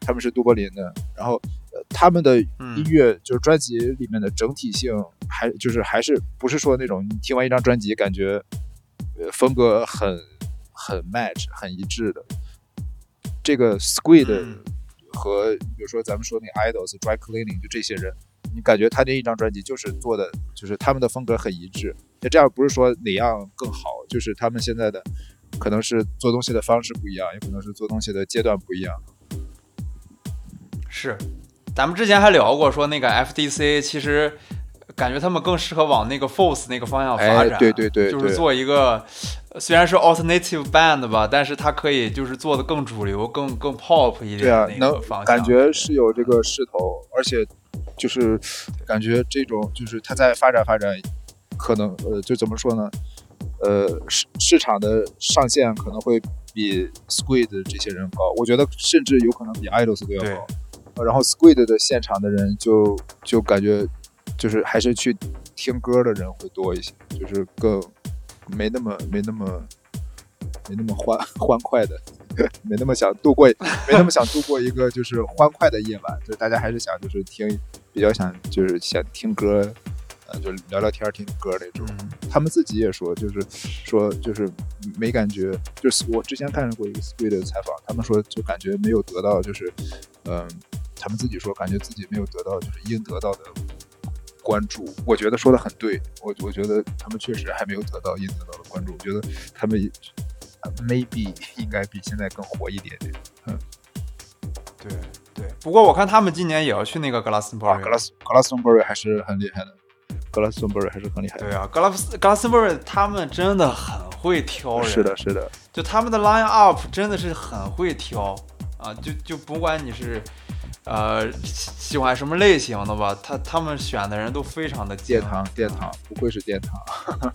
他们是都柏林的，然后呃他们的音乐、就是专辑里面的整体性还就是还是不是说那种你听完一张专辑感觉呃风格很很 match 很一致的，这个 Squid 和比如说咱们说那 Idols Dry Cleaning 就这些人。你感觉他这一张专辑就是做的，就是他们的风格很一致。那这样不是说哪样更好，就是他们现在的可能是做东西的方式不一样，也可能是做东西的阶段不一样。是，咱们之前还聊过，说那个 FDC 其实感觉他们更适合往那个 Force 那个方向发展。哎、对对对，就是做一个虽然是 alternative band 吧，但是它可以就是做的更主流、更更 pop 一点。对啊，能感觉是有这个势头，而且。就是感觉这种，就是它在发展发展，可能呃，就怎么说呢？呃，市市场的上限可能会比 Squid 这些人高，我觉得甚至有可能比 Idols 都要高。呃、然后 Squid 的现场的人就就感觉就是还是去听歌的人会多一些，就是更没那么没那么没那么欢欢快的。[laughs] 没那么想度过，没那么想度过一个就是欢快的夜晚，就大家还是想就是听，比较想就是想听歌，呃，就聊聊天听歌那种。他们自己也说，就是说就是没感觉，就是我之前看过一个 Squid 的采访，他们说就感觉没有得到，就是嗯，他们自己说感觉自己没有得到就是应得到的关注。我觉得说的很对，我我觉得他们确实还没有得到应得到的关注。我觉得他们。maybe 应该比现在更火一点点，嗯，对对。不过我看他们今年也要去那个格拉斯格拉斯 b u r y 还是很厉害的，格拉斯 r y 还是很厉害的。对啊，格拉斯格拉斯 r y 他们真的很会挑人，是的，是的。就他们的 line up 真的是很会挑啊，就就不管你是呃喜欢什么类型的吧，他他们选的人都非常的殿堂，殿堂，不愧是殿堂。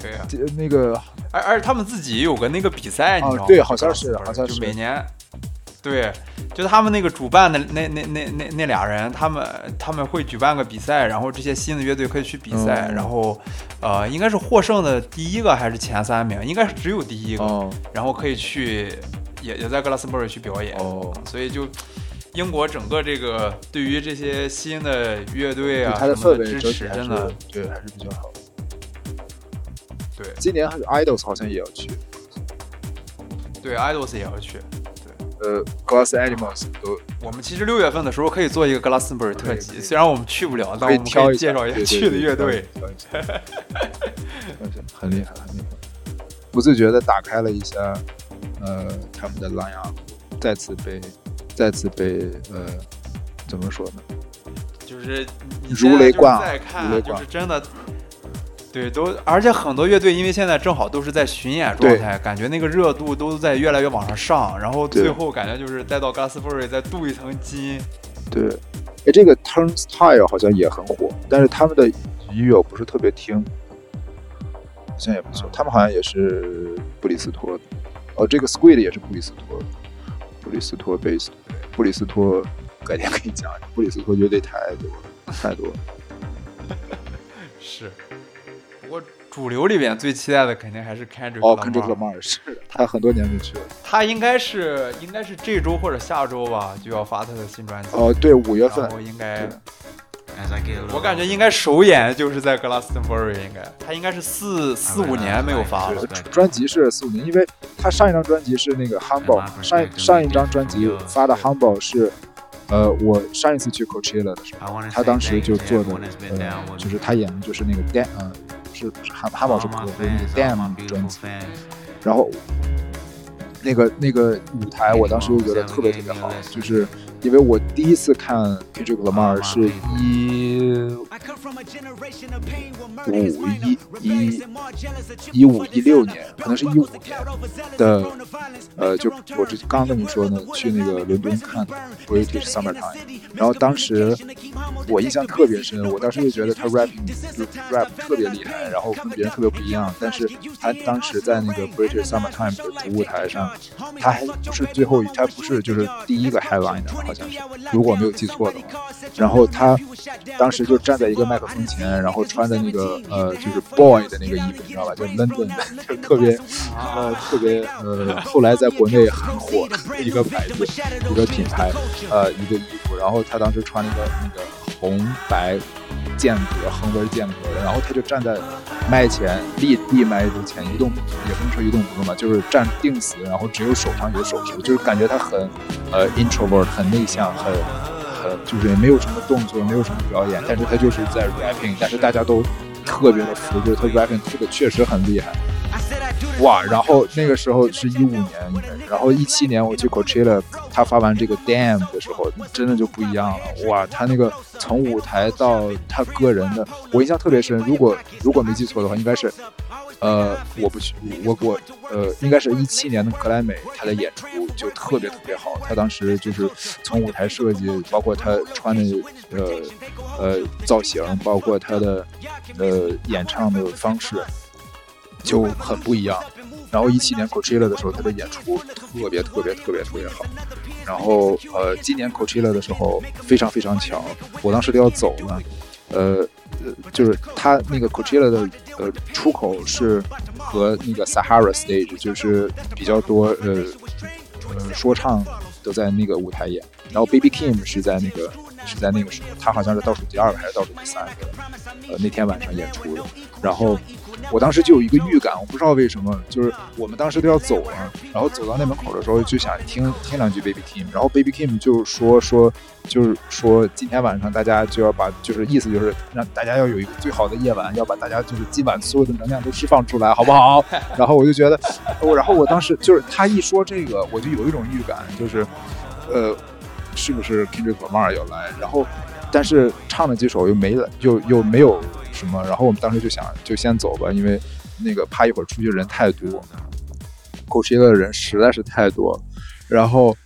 对呀、啊，那个，而而他们自己有个那个比赛，你知道吗？对，好像是，好像是每年，对，就他们那个主办的那那那那那俩人，他们他们会举办个比赛，然后这些新的乐队可以去比赛，嗯然后呃，应该是获胜的第一个还是前三名，应该是只有第一个，哦然后可以去也也在格拉斯堡去表演，哦，所以就英国整个这个对于这些新的乐队啊它的什么氛围支持，真的对还是比较好。对今年 Idols 好像也要去，对 idols 也要去。呃，Glass Animals 都我们其实六月份的时候可以做一个格拉斯堡特辑，虽然我们去不了，但我们可以介绍一下去的乐队。[laughs] 很厉害，很厉害。不自觉的打开了一下，呃，他们的 line up，再次被，再次被，呃，怎么说呢？就是如雷贯耳再看就如雷贯是真的，对，都而且很多乐队因为现在正好都是在巡演状态，感觉那个热度都在越来越往上上，然后最后感觉就是再到 Glassbury 再镀一层金。对，哎，这个 Turnstile 好像也很火，但是他们的音乐我不是特别听，好像也不错。他们好像也是布里斯托的，哦，这个 Squid 也是布里斯托，布里斯托 base，布里斯托，改天可以讲布里斯托乐队太多了，太多了。[laughs] 是，主流里边最期待的肯定还是 Kendrick 哦 Lamar，Kendrick Lamar 是的，他很多年没去了。他应该是应该是这周或者下周吧就要发他的新专辑。哦，对，五月份应该，我感觉应该首演就是在 Glastonbury，应该他应该是四四五年没有发了。专辑是四五年，因为他上一张专辑是那个 Humble，上上一张专辑发的 Humble 是，呃，我上一次去 Coachella 的时候，他当时就做的，呃，就是他演的就是那个 Dam，呃，是不是汉汉堡是不是那个 Damn 专辑，然后那个那个舞台，我当时就觉得特别特别好，就是因为我第一次看 Kendrick Lamar 是一五一一一五一六年，可能是一五年的，呃，就我这刚刚跟你说呢，去那个伦敦看 British Summertime，然后当时我印象特别深，我当时就觉得他 rapping 就 rap 特别厉害，然后跟别人特别不一样，但是他当时在那个 British Summertime 的主舞台上，他还不是最后一，他不是就是第一个 headline 的，好像是，如果没有记错的话。然后他当时就站在一个麦克风前，然后穿的那个呃就是 boy 的那个衣服，你知道吧？就 London 的，[laughs] 就特别呃特别呃，后来在国内很火的一个牌子，一个品牌，呃一个衣服。然后他当时穿了一个那个红白间隔横纹间隔的，然后他就站在麦前立立麦之前一动不动，也不能说一动不动吧，就是站定死，然后只有手上有手势，就是感觉他很呃 introvert，很内向，很。很就是也没有什么动作，没有什么表演，但是他就是在 rapping，但是大家都特别的服，就是他 rapping 特别确实很厉害。哇，然后那个时候是一五年，应该然后一七年我去 Coachella，他发完这个 Damn 的时候，真的就不一样了。哇，他那个从舞台到他个人的，我印象特别深。如果如果没记错的话，应该是，呃，我不去，我我呃，应该是一七年的格莱美，他的演出就特别特别好。他当时就是从舞台设计，包括他穿的呃呃造型，包括他的呃演唱的方式。就很不一样。然后一七年 Coachella 的时候，他的演出特别特别特别特别好。然后呃，今年 Coachella 的时候非常非常巧，我当时都要走了，呃呃，就是他那个 Coachella 的呃出口是和那个 Sahara Stage，就是比较多呃呃说唱都在那个舞台演，然后 Baby Kim 是在那个是在那个时候，他好像是倒数第二个还是倒数第三个，呃那天晚上演出的，然后。我当时就有一个预感，我不知道为什么，就是我们当时都要走了，然后走到那门口的时候就想听听两句 Baby Kim，然后 Baby Kim 就是说说就是说今天晚上大家就要把就是意思就是让大家要有一个最好的夜晚，要把大家就是今晚所有的能量都释放出来，好不好？[laughs] 然后我就觉得，我然后我当时就是他一说这个，我就有一种预感，就是呃，是不是 Kendrick Lamar 要来？然后但是唱了几首又没了，又又没有。什么？然后我们当时就想，就先走吧，因为那个怕一会儿出去人太多，口吃的人实在是太多。然后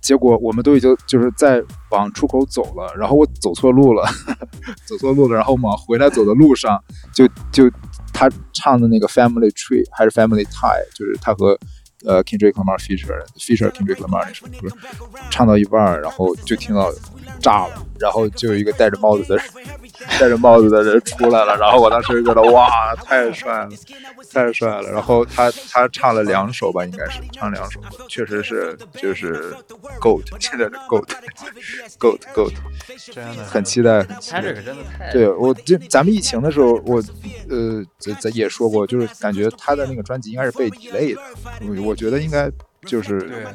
结果我们都已经就是在往出口走了，然后我走错路了，[laughs] 走错路了。然后往回来走的路上，就就他唱的那个 Family Tree 还是 Family Tie，就是他和呃 Kendrick Lamar feature feature Kendrick Lamar 那首歌，唱到一半，然后就听到炸了，然后就有一个戴着帽子的人 [laughs] 戴着帽子的人出来了，然后我当时觉得哇，太帅了，太帅了。然后他他唱了两首吧，应该是唱两首，确实是就是 GOAT，[laughs] 现在的 [laughs] GOAT，GOAT GOAT，真的很期待，很期待。Kendrick 真的太对我这咱们疫情的时候，我呃咱咱也说过，就是感觉他的那个专辑应该是被 delay 的，我我觉得应该就是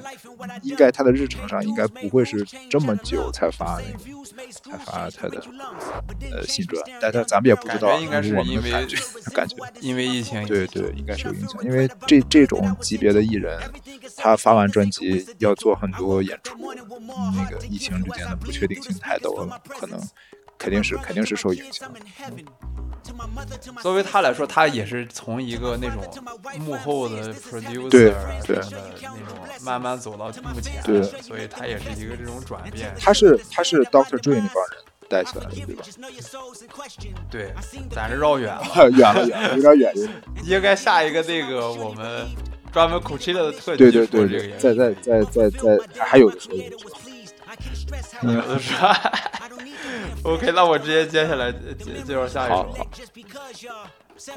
应该他的日程上应该不会是这么久才发那个才发他的呃新专，但是咱们也不知道，应该是我们因为的感觉感觉因为疫情，对对，应该是有影响，因为 [laughs] 这这种级别的艺人，他发完专辑要做很多演出，那个疫情之间的不确定性太多了，可能肯定是肯定是受影响。作为他来说，他也是从一个那种幕后的 producer 的那种，慢慢走到幕前，对所以他也是一个这种转变。他是他是 Doctor Dre 那帮人带起来的，对吧？对，咱这绕远了，[laughs] 远了远了，有点远。应该下一个那个我们专门 Coachella 的特辑对对对对，说这个也在在在在在还有的说有的说，有的是吧 [laughs] OK，那我直接接下来呃介介绍下一首。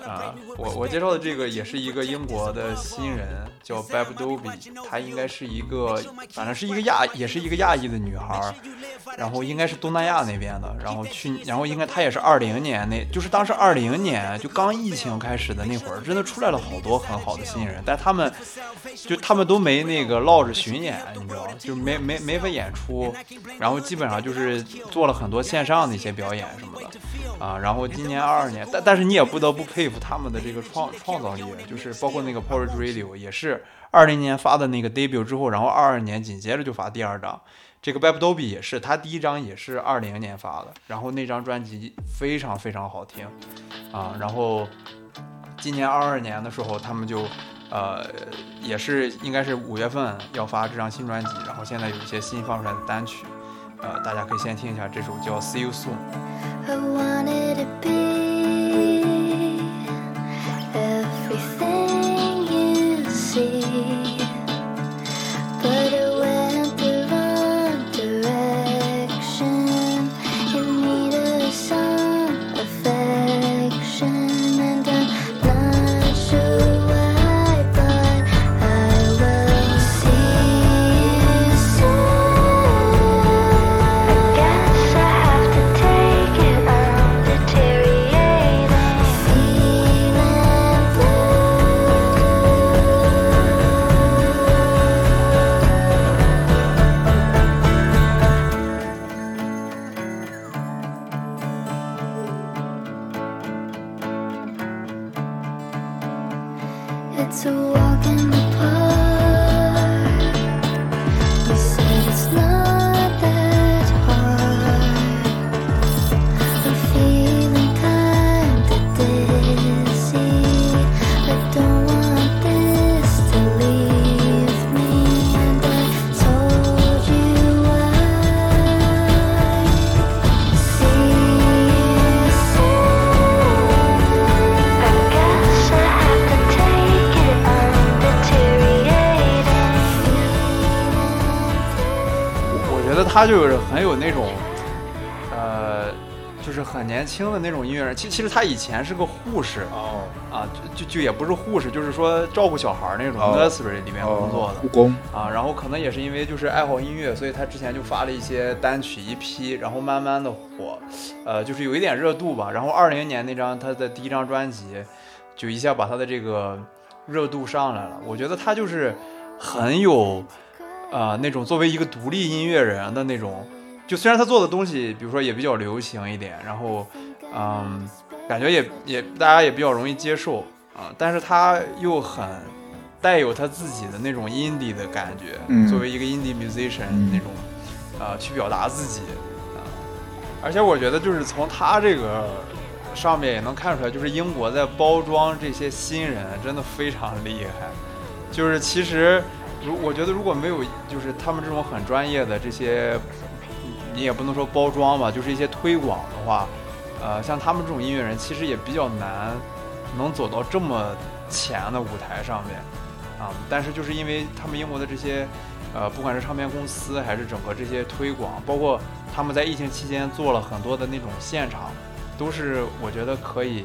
啊，我我介绍的这个也是一个英国的新人，叫 Bab Dobi，她应该是一个，反正是一个亚，也是一个亚裔的女孩儿，然后应该是东南亚那边的，然后去，然后应该她也是二零年那，就是当时二零年就刚疫情开始的那会儿，真的出来了好多很好的新人，但他们就他们都没那个落着巡演，你知道，就没没没法演出，然后基本上就是做了很多线上的一些表演什么的。啊，然后今年二二年，但但是你也不得不佩服他们的这个创创造力，就是包括那个 Porridge Radio 也是二零年发的那个 debut 之后，然后二二年紧接着就发第二张，这个 Bab Dobi 也是，他第一张也是二零年发的，然后那张专辑非常非常好听，啊，然后今年二二年的时候，他们就呃也是应该是五月份要发这张新专辑，然后现在有一些新放出来的单曲，呃，大家可以先听一下这首叫 See You Soon。I 他就是很有那种，呃，就是很年轻的那种音乐人。其其实他以前是个护士哦啊，就就就也不是护士，就是说照顾小孩儿那种哦 nursery 里面工作的。护工啊，然后可能也是因为就是爱好音乐，所以他之前就发了一些单曲一批，然后慢慢的火，呃，就是有一点热度吧。然后二零年那张他的第一张专辑，就一下把他的这个热度上来了。我觉得他就是很有，呃，那种作为一个独立音乐人的那种，就虽然他做的东西，比如说也比较流行一点，然后，嗯，感觉也也大家也比较容易接受啊、但是他又很带有他自己的那种 indie 的感觉，嗯。作为一个 indie musician 嗯那种，呃，去表达自己，啊、而且我觉得就是从他这个上面也能看出来，就是英国在包装这些新人真的非常厉害，就是其实如我觉得如果没有就是他们这种很专业的这些，你也不能说包装吧，就是一些推广的话，呃，像他们这种音乐人其实也比较难能走到这么前的舞台上面。啊，但是就是因为他们英国的这些，呃，不管是唱片公司还是整个这些推广，包括他们在疫情期间做了很多的那种现场，都是我觉得可以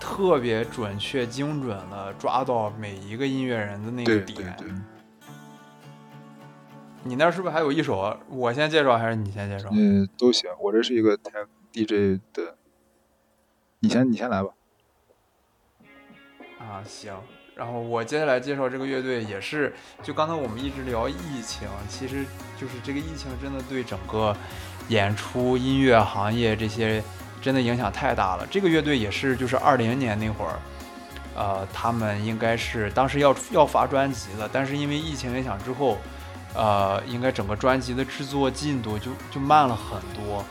特别准确、精准的抓到每一个音乐人的那个对点。对对，你那儿是不是还有一首？我先介绍还是你先介绍？嗯，都行。我这是一个 tag DJ 的，你先你先来吧。啊，行。然后我接下来介绍这个乐队也是，就刚才我们一直聊疫情，其实就是这个疫情真的对整个演出、音乐行业这些真的影响太大了。这个乐队也是，就是二零年那会儿，呃，他们应该是当时要要发专辑了，但是因为疫情影响之后，呃，应该整个专辑的制作进度就就慢了很多，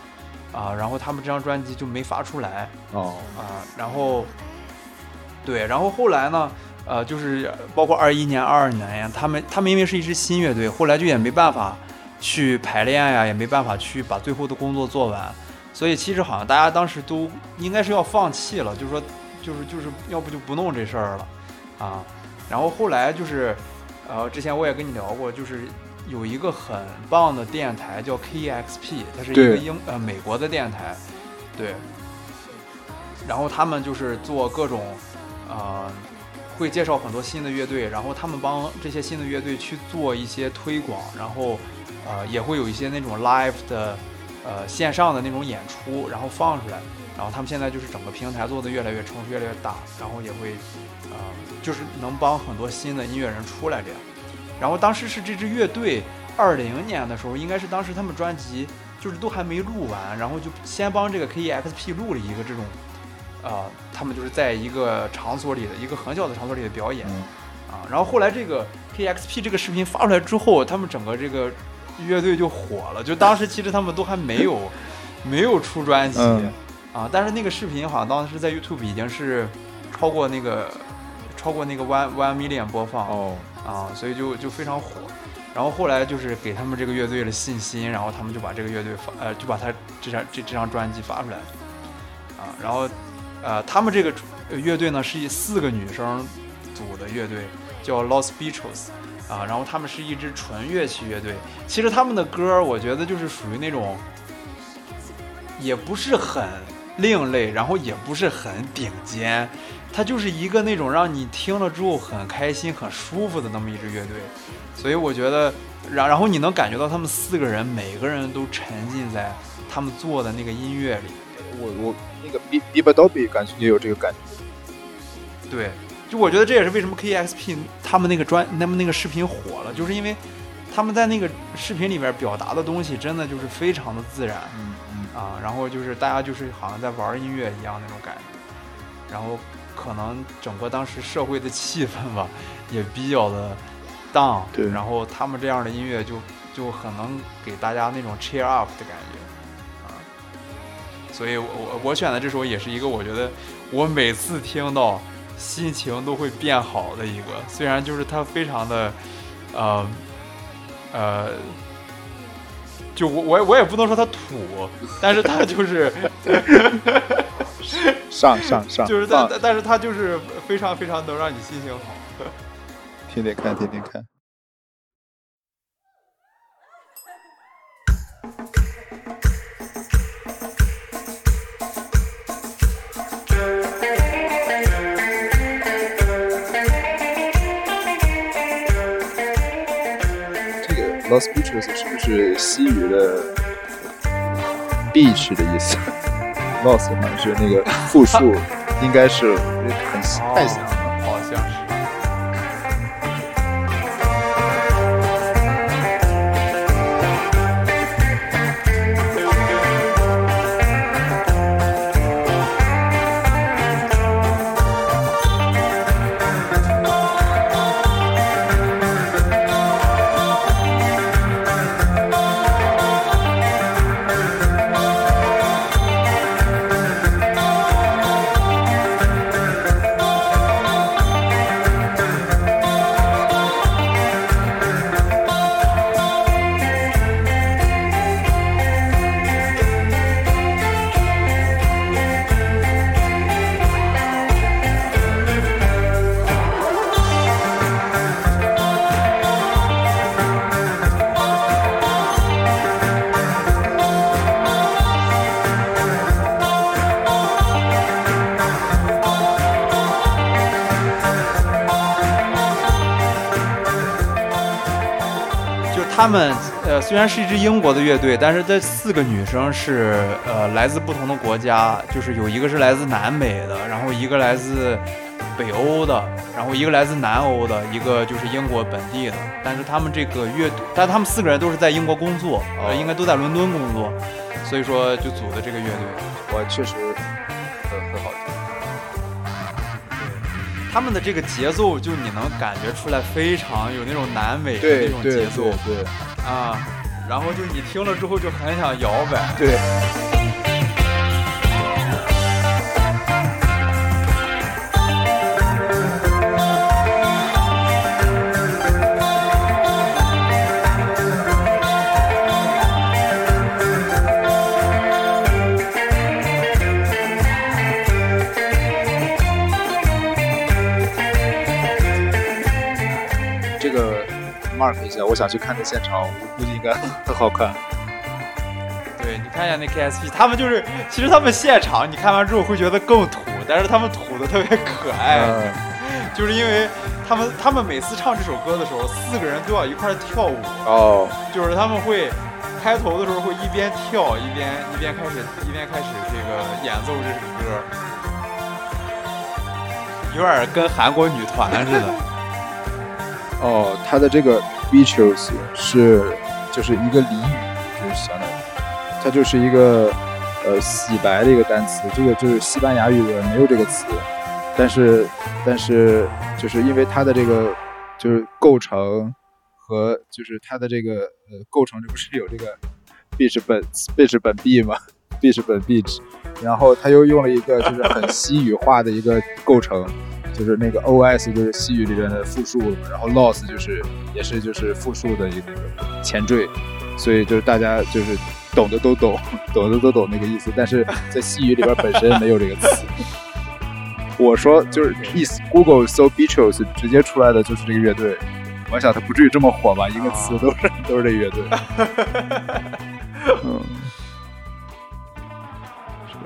啊、然后他们这张专辑就没发出来。哦，啊，然后对，然后后来呢，呃，就是包括二一年、二二年呀，他们他们因为是一支新乐队，后来就也没办法去排练呀，也没办法去把最后的工作做完，所以其实好像大家当时都应该是要放弃了，就是说，就是就是要不就不弄这事儿了啊。然后后来就是，呃，之前我也跟你聊过，就是有一个很棒的电台叫 KEXP，它是一个英呃美国的电台，对。然后他们就是做各种，呃，会介绍很多新的乐队，然后他们帮这些新的乐队去做一些推广，然后呃也会有一些那种 live 的呃线上的那种演出，然后放出来。然后他们现在就是整个平台做的越来越成熟，越来越大，然后也会呃就是能帮很多新的音乐人出来这样。然后当时是这支乐队二零年的时候，应该是当时他们专辑就是都还没录完，然后就先帮这个 KEXP 录了一个这种。啊、他们就是在一个场所里的一个很小的场所里的表演，嗯。啊，然后后来这个 KEXP 这个视频发出来之后，他们整个这个乐队就火了，就当时其实他们都还没有 [laughs] 没有出专辑、嗯。啊，但是那个视频好像当时在 YouTube 已经是超过那个超过那个 one one million 播放哦，啊，所以就就非常火。然后后来就是给他们这个乐队的信心，然后他们就把这个乐队发呃就把他这张这这张专辑发出来啊，然后呃他们这个乐队呢是以四个女生组的乐队，叫 Los Beatles 啊，然后他们是一支纯乐器乐队。其实他们的歌我觉得就是属于那种也不是很另类，然后也不是很顶尖，它就是一个那种让你听了之后很开心、很舒服的那么一支乐队。所以我觉得，然然后你能感觉到他们四个人每个人都沉浸在他们做的那个音乐里。我我那个 B B b d o b y 感觉也有这个感觉。对，就我觉得这也是为什么 KEXP 他们那个专他们那个视频火了，就是因为他们在那个视频里边表达的东西真的就是非常的自然。嗯嗯啊，然后就是大家就是好像在玩音乐一样那种感觉，然后可能整个当时社会的气氛吧，[laughs] 也比较的 down，对然后他们这样的音乐就就很能给大家那种 cheer up 的感觉，啊，所以我我我选的这首也是一个我觉得我每次听到心情都会变好的一个，虽然就是它非常的，呃，呃。就我我也我也不能说它土，但是它就是上 [laughs] 上上，[laughs] 就是放但但是它就是非常非常能让你心情好。[laughs] 天天看，天天看。Los Beaches 是不是西语的 beach 的意思？[laughs] Los 好像是那个复数，[laughs] 应该是很太像了。好像是。虽然是一支英国的乐队，但是这四个女生是呃来自不同的国家，就是有一个是来自南美的，然后一个来自北欧的，然后一个来自南欧的，一个就是英国本地的。但是他们这个乐队，但他们四个人都是在英国工作，呃，应该都在伦敦工作，所以说就组的这个乐队。我确实很很好听。他们的这个节奏，就你能感觉出来，非常有那种南美的那种节奏对对啊，然后就你听了之后就很想摇摆。对。Mark 一下，我想去看那现场，我估计应该很好看。[laughs] 对，你看一下那 KSP，他们就是，其实他们现场你看完之后会觉得更土，但是他们土的特别可爱，嗯 [laughs] 就是因为他们他们每次唱这首歌的时候，四个人都要一块跳舞，哦，[laughs] 就是他们会开头的时候会一边跳一边一边开始一边开始这个演奏这首歌，有点跟韩国女团似的。哦，他的这个 Beaches 是就是一个俚语，就是相当于它就是一个呃洗白的一个单词，这个就是西班牙语文没有这个词，但是但是就是因为它的这个就是构成和就是它的这个呃构成，这不是有这个 beach 本 beach 本 b 吗？[laughs] beach 本 beach，然后他又用了一个就是很西语化的一个构成。[laughs] 就是那个 OS 就是西语里边的复数，然后 loss 就是也是就是复数的一个前缀，所以就是大家就是懂的都懂，懂的都懂那个意思，但是在西语里边本身没有这个词。[laughs] 我说就是意思，Google 搜 Beatles 直接出来的就是这个乐队，我想他不至于这么火吧？一个词都是、都是这个乐队。[laughs] 嗯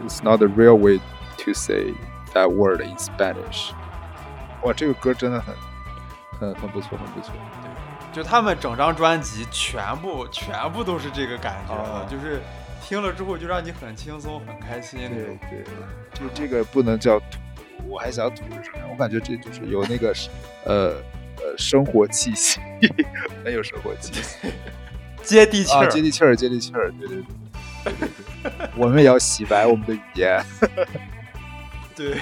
，It's not the real way to say that word in Spanish。哇，这个歌真的很很很不错，很不错。就他们整张专辑全部全部都是这个感觉就是听了之后就让你很轻松、很开心那种。对，就这个不能叫土，我还想土是什么？我感觉这就是有那个呃呃生活气息，[laughs] 很有生活气息，[laughs] 接地气儿、啊，接地气儿，接地气儿，对对对对对对，[laughs] 我们也要洗白我们的语言。[laughs] 对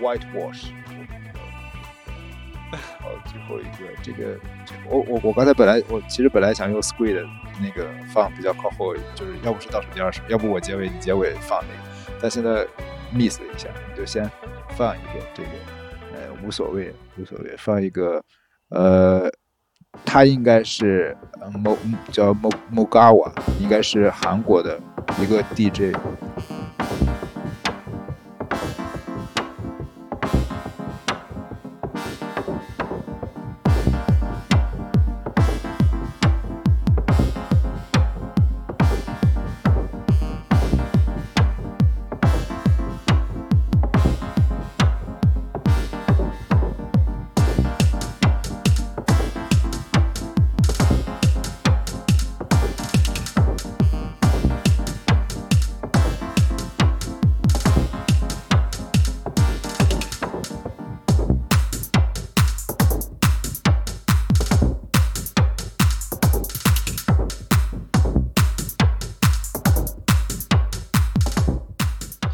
，whitewash。好，最后一个，这个，这个我我我刚才本来我其实本来想用 squid 那个放比较靠后，就是要不是倒数第二首，要不我结尾你结尾放那个，但现在 miss 了一下，就先放一个这个，呃，无所谓，无所谓，放一个，呃，他应该是呃某叫 mo mogawa，应该是韩国的一个 DJ。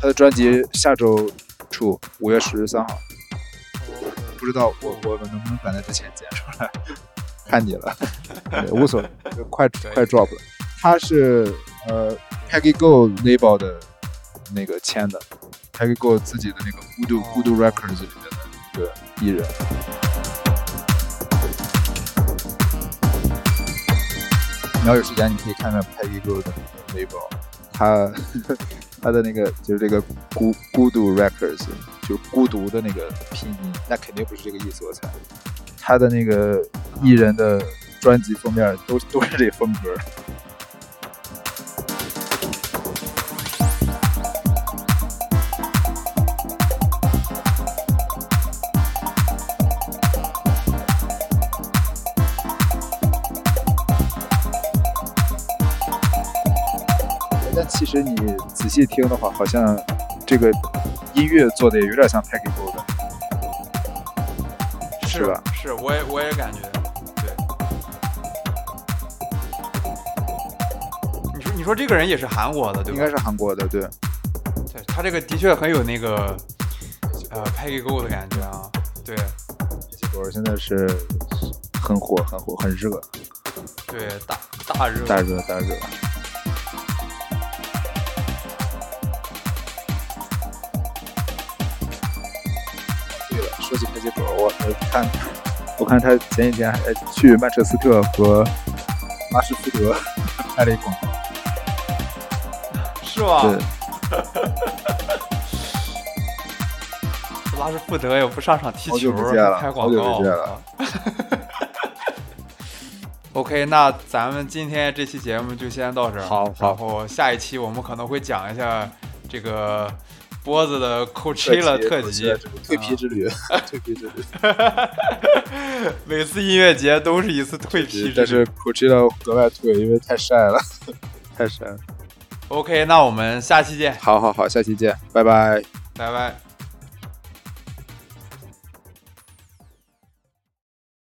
他的专辑下周出，五月十三号。不知道我我们能不能赶在之前剪出来，看你了，对无所谓，就快快 drop 了。他是呃 Peggy Go label 的那个签的，Peggy Go 自己的那个 Voodoo Voodoo Records 里面的一个艺人。你要有时间，你可以看看 Peggy Go 的 label，他他的那个就是这个孤孤独 Records，就是孤独的那个拼音，那肯定不是这个意思，我猜。他的那个艺人的专辑封面都都是这风格。实你仔细听的话，好像这个音乐做的也有点像 Peggy Gou 的，是吧？是，我也我也感觉，对。你说你说这个人也是韩国的，对吧？应该是韩国的，对。对他这个的确很有那个呃 Peggy Gou 的感觉啊，对我现在是很火，很火，很热，对，大大热大热大热。说起 Peggy Gou，我我看我看他前几天还去曼彻斯特和拉什福德拍了一广告。是吧？对，拉什福德也不上场踢球拍广告。[laughs] OK，那咱们今天这期节目就先到这儿。好好然后下一期我们可能会讲一下这个波子的 Coachella 特辑，蜕皮之旅，[laughs] 蜕皮之旅。[laughs] 每次音乐节都是一次蜕皮之旅。但是 Coachella 格外蜕，因为太晒了，太晒了。[laughs] OK，那我们下期见，好好好，下期见，拜拜。拜拜。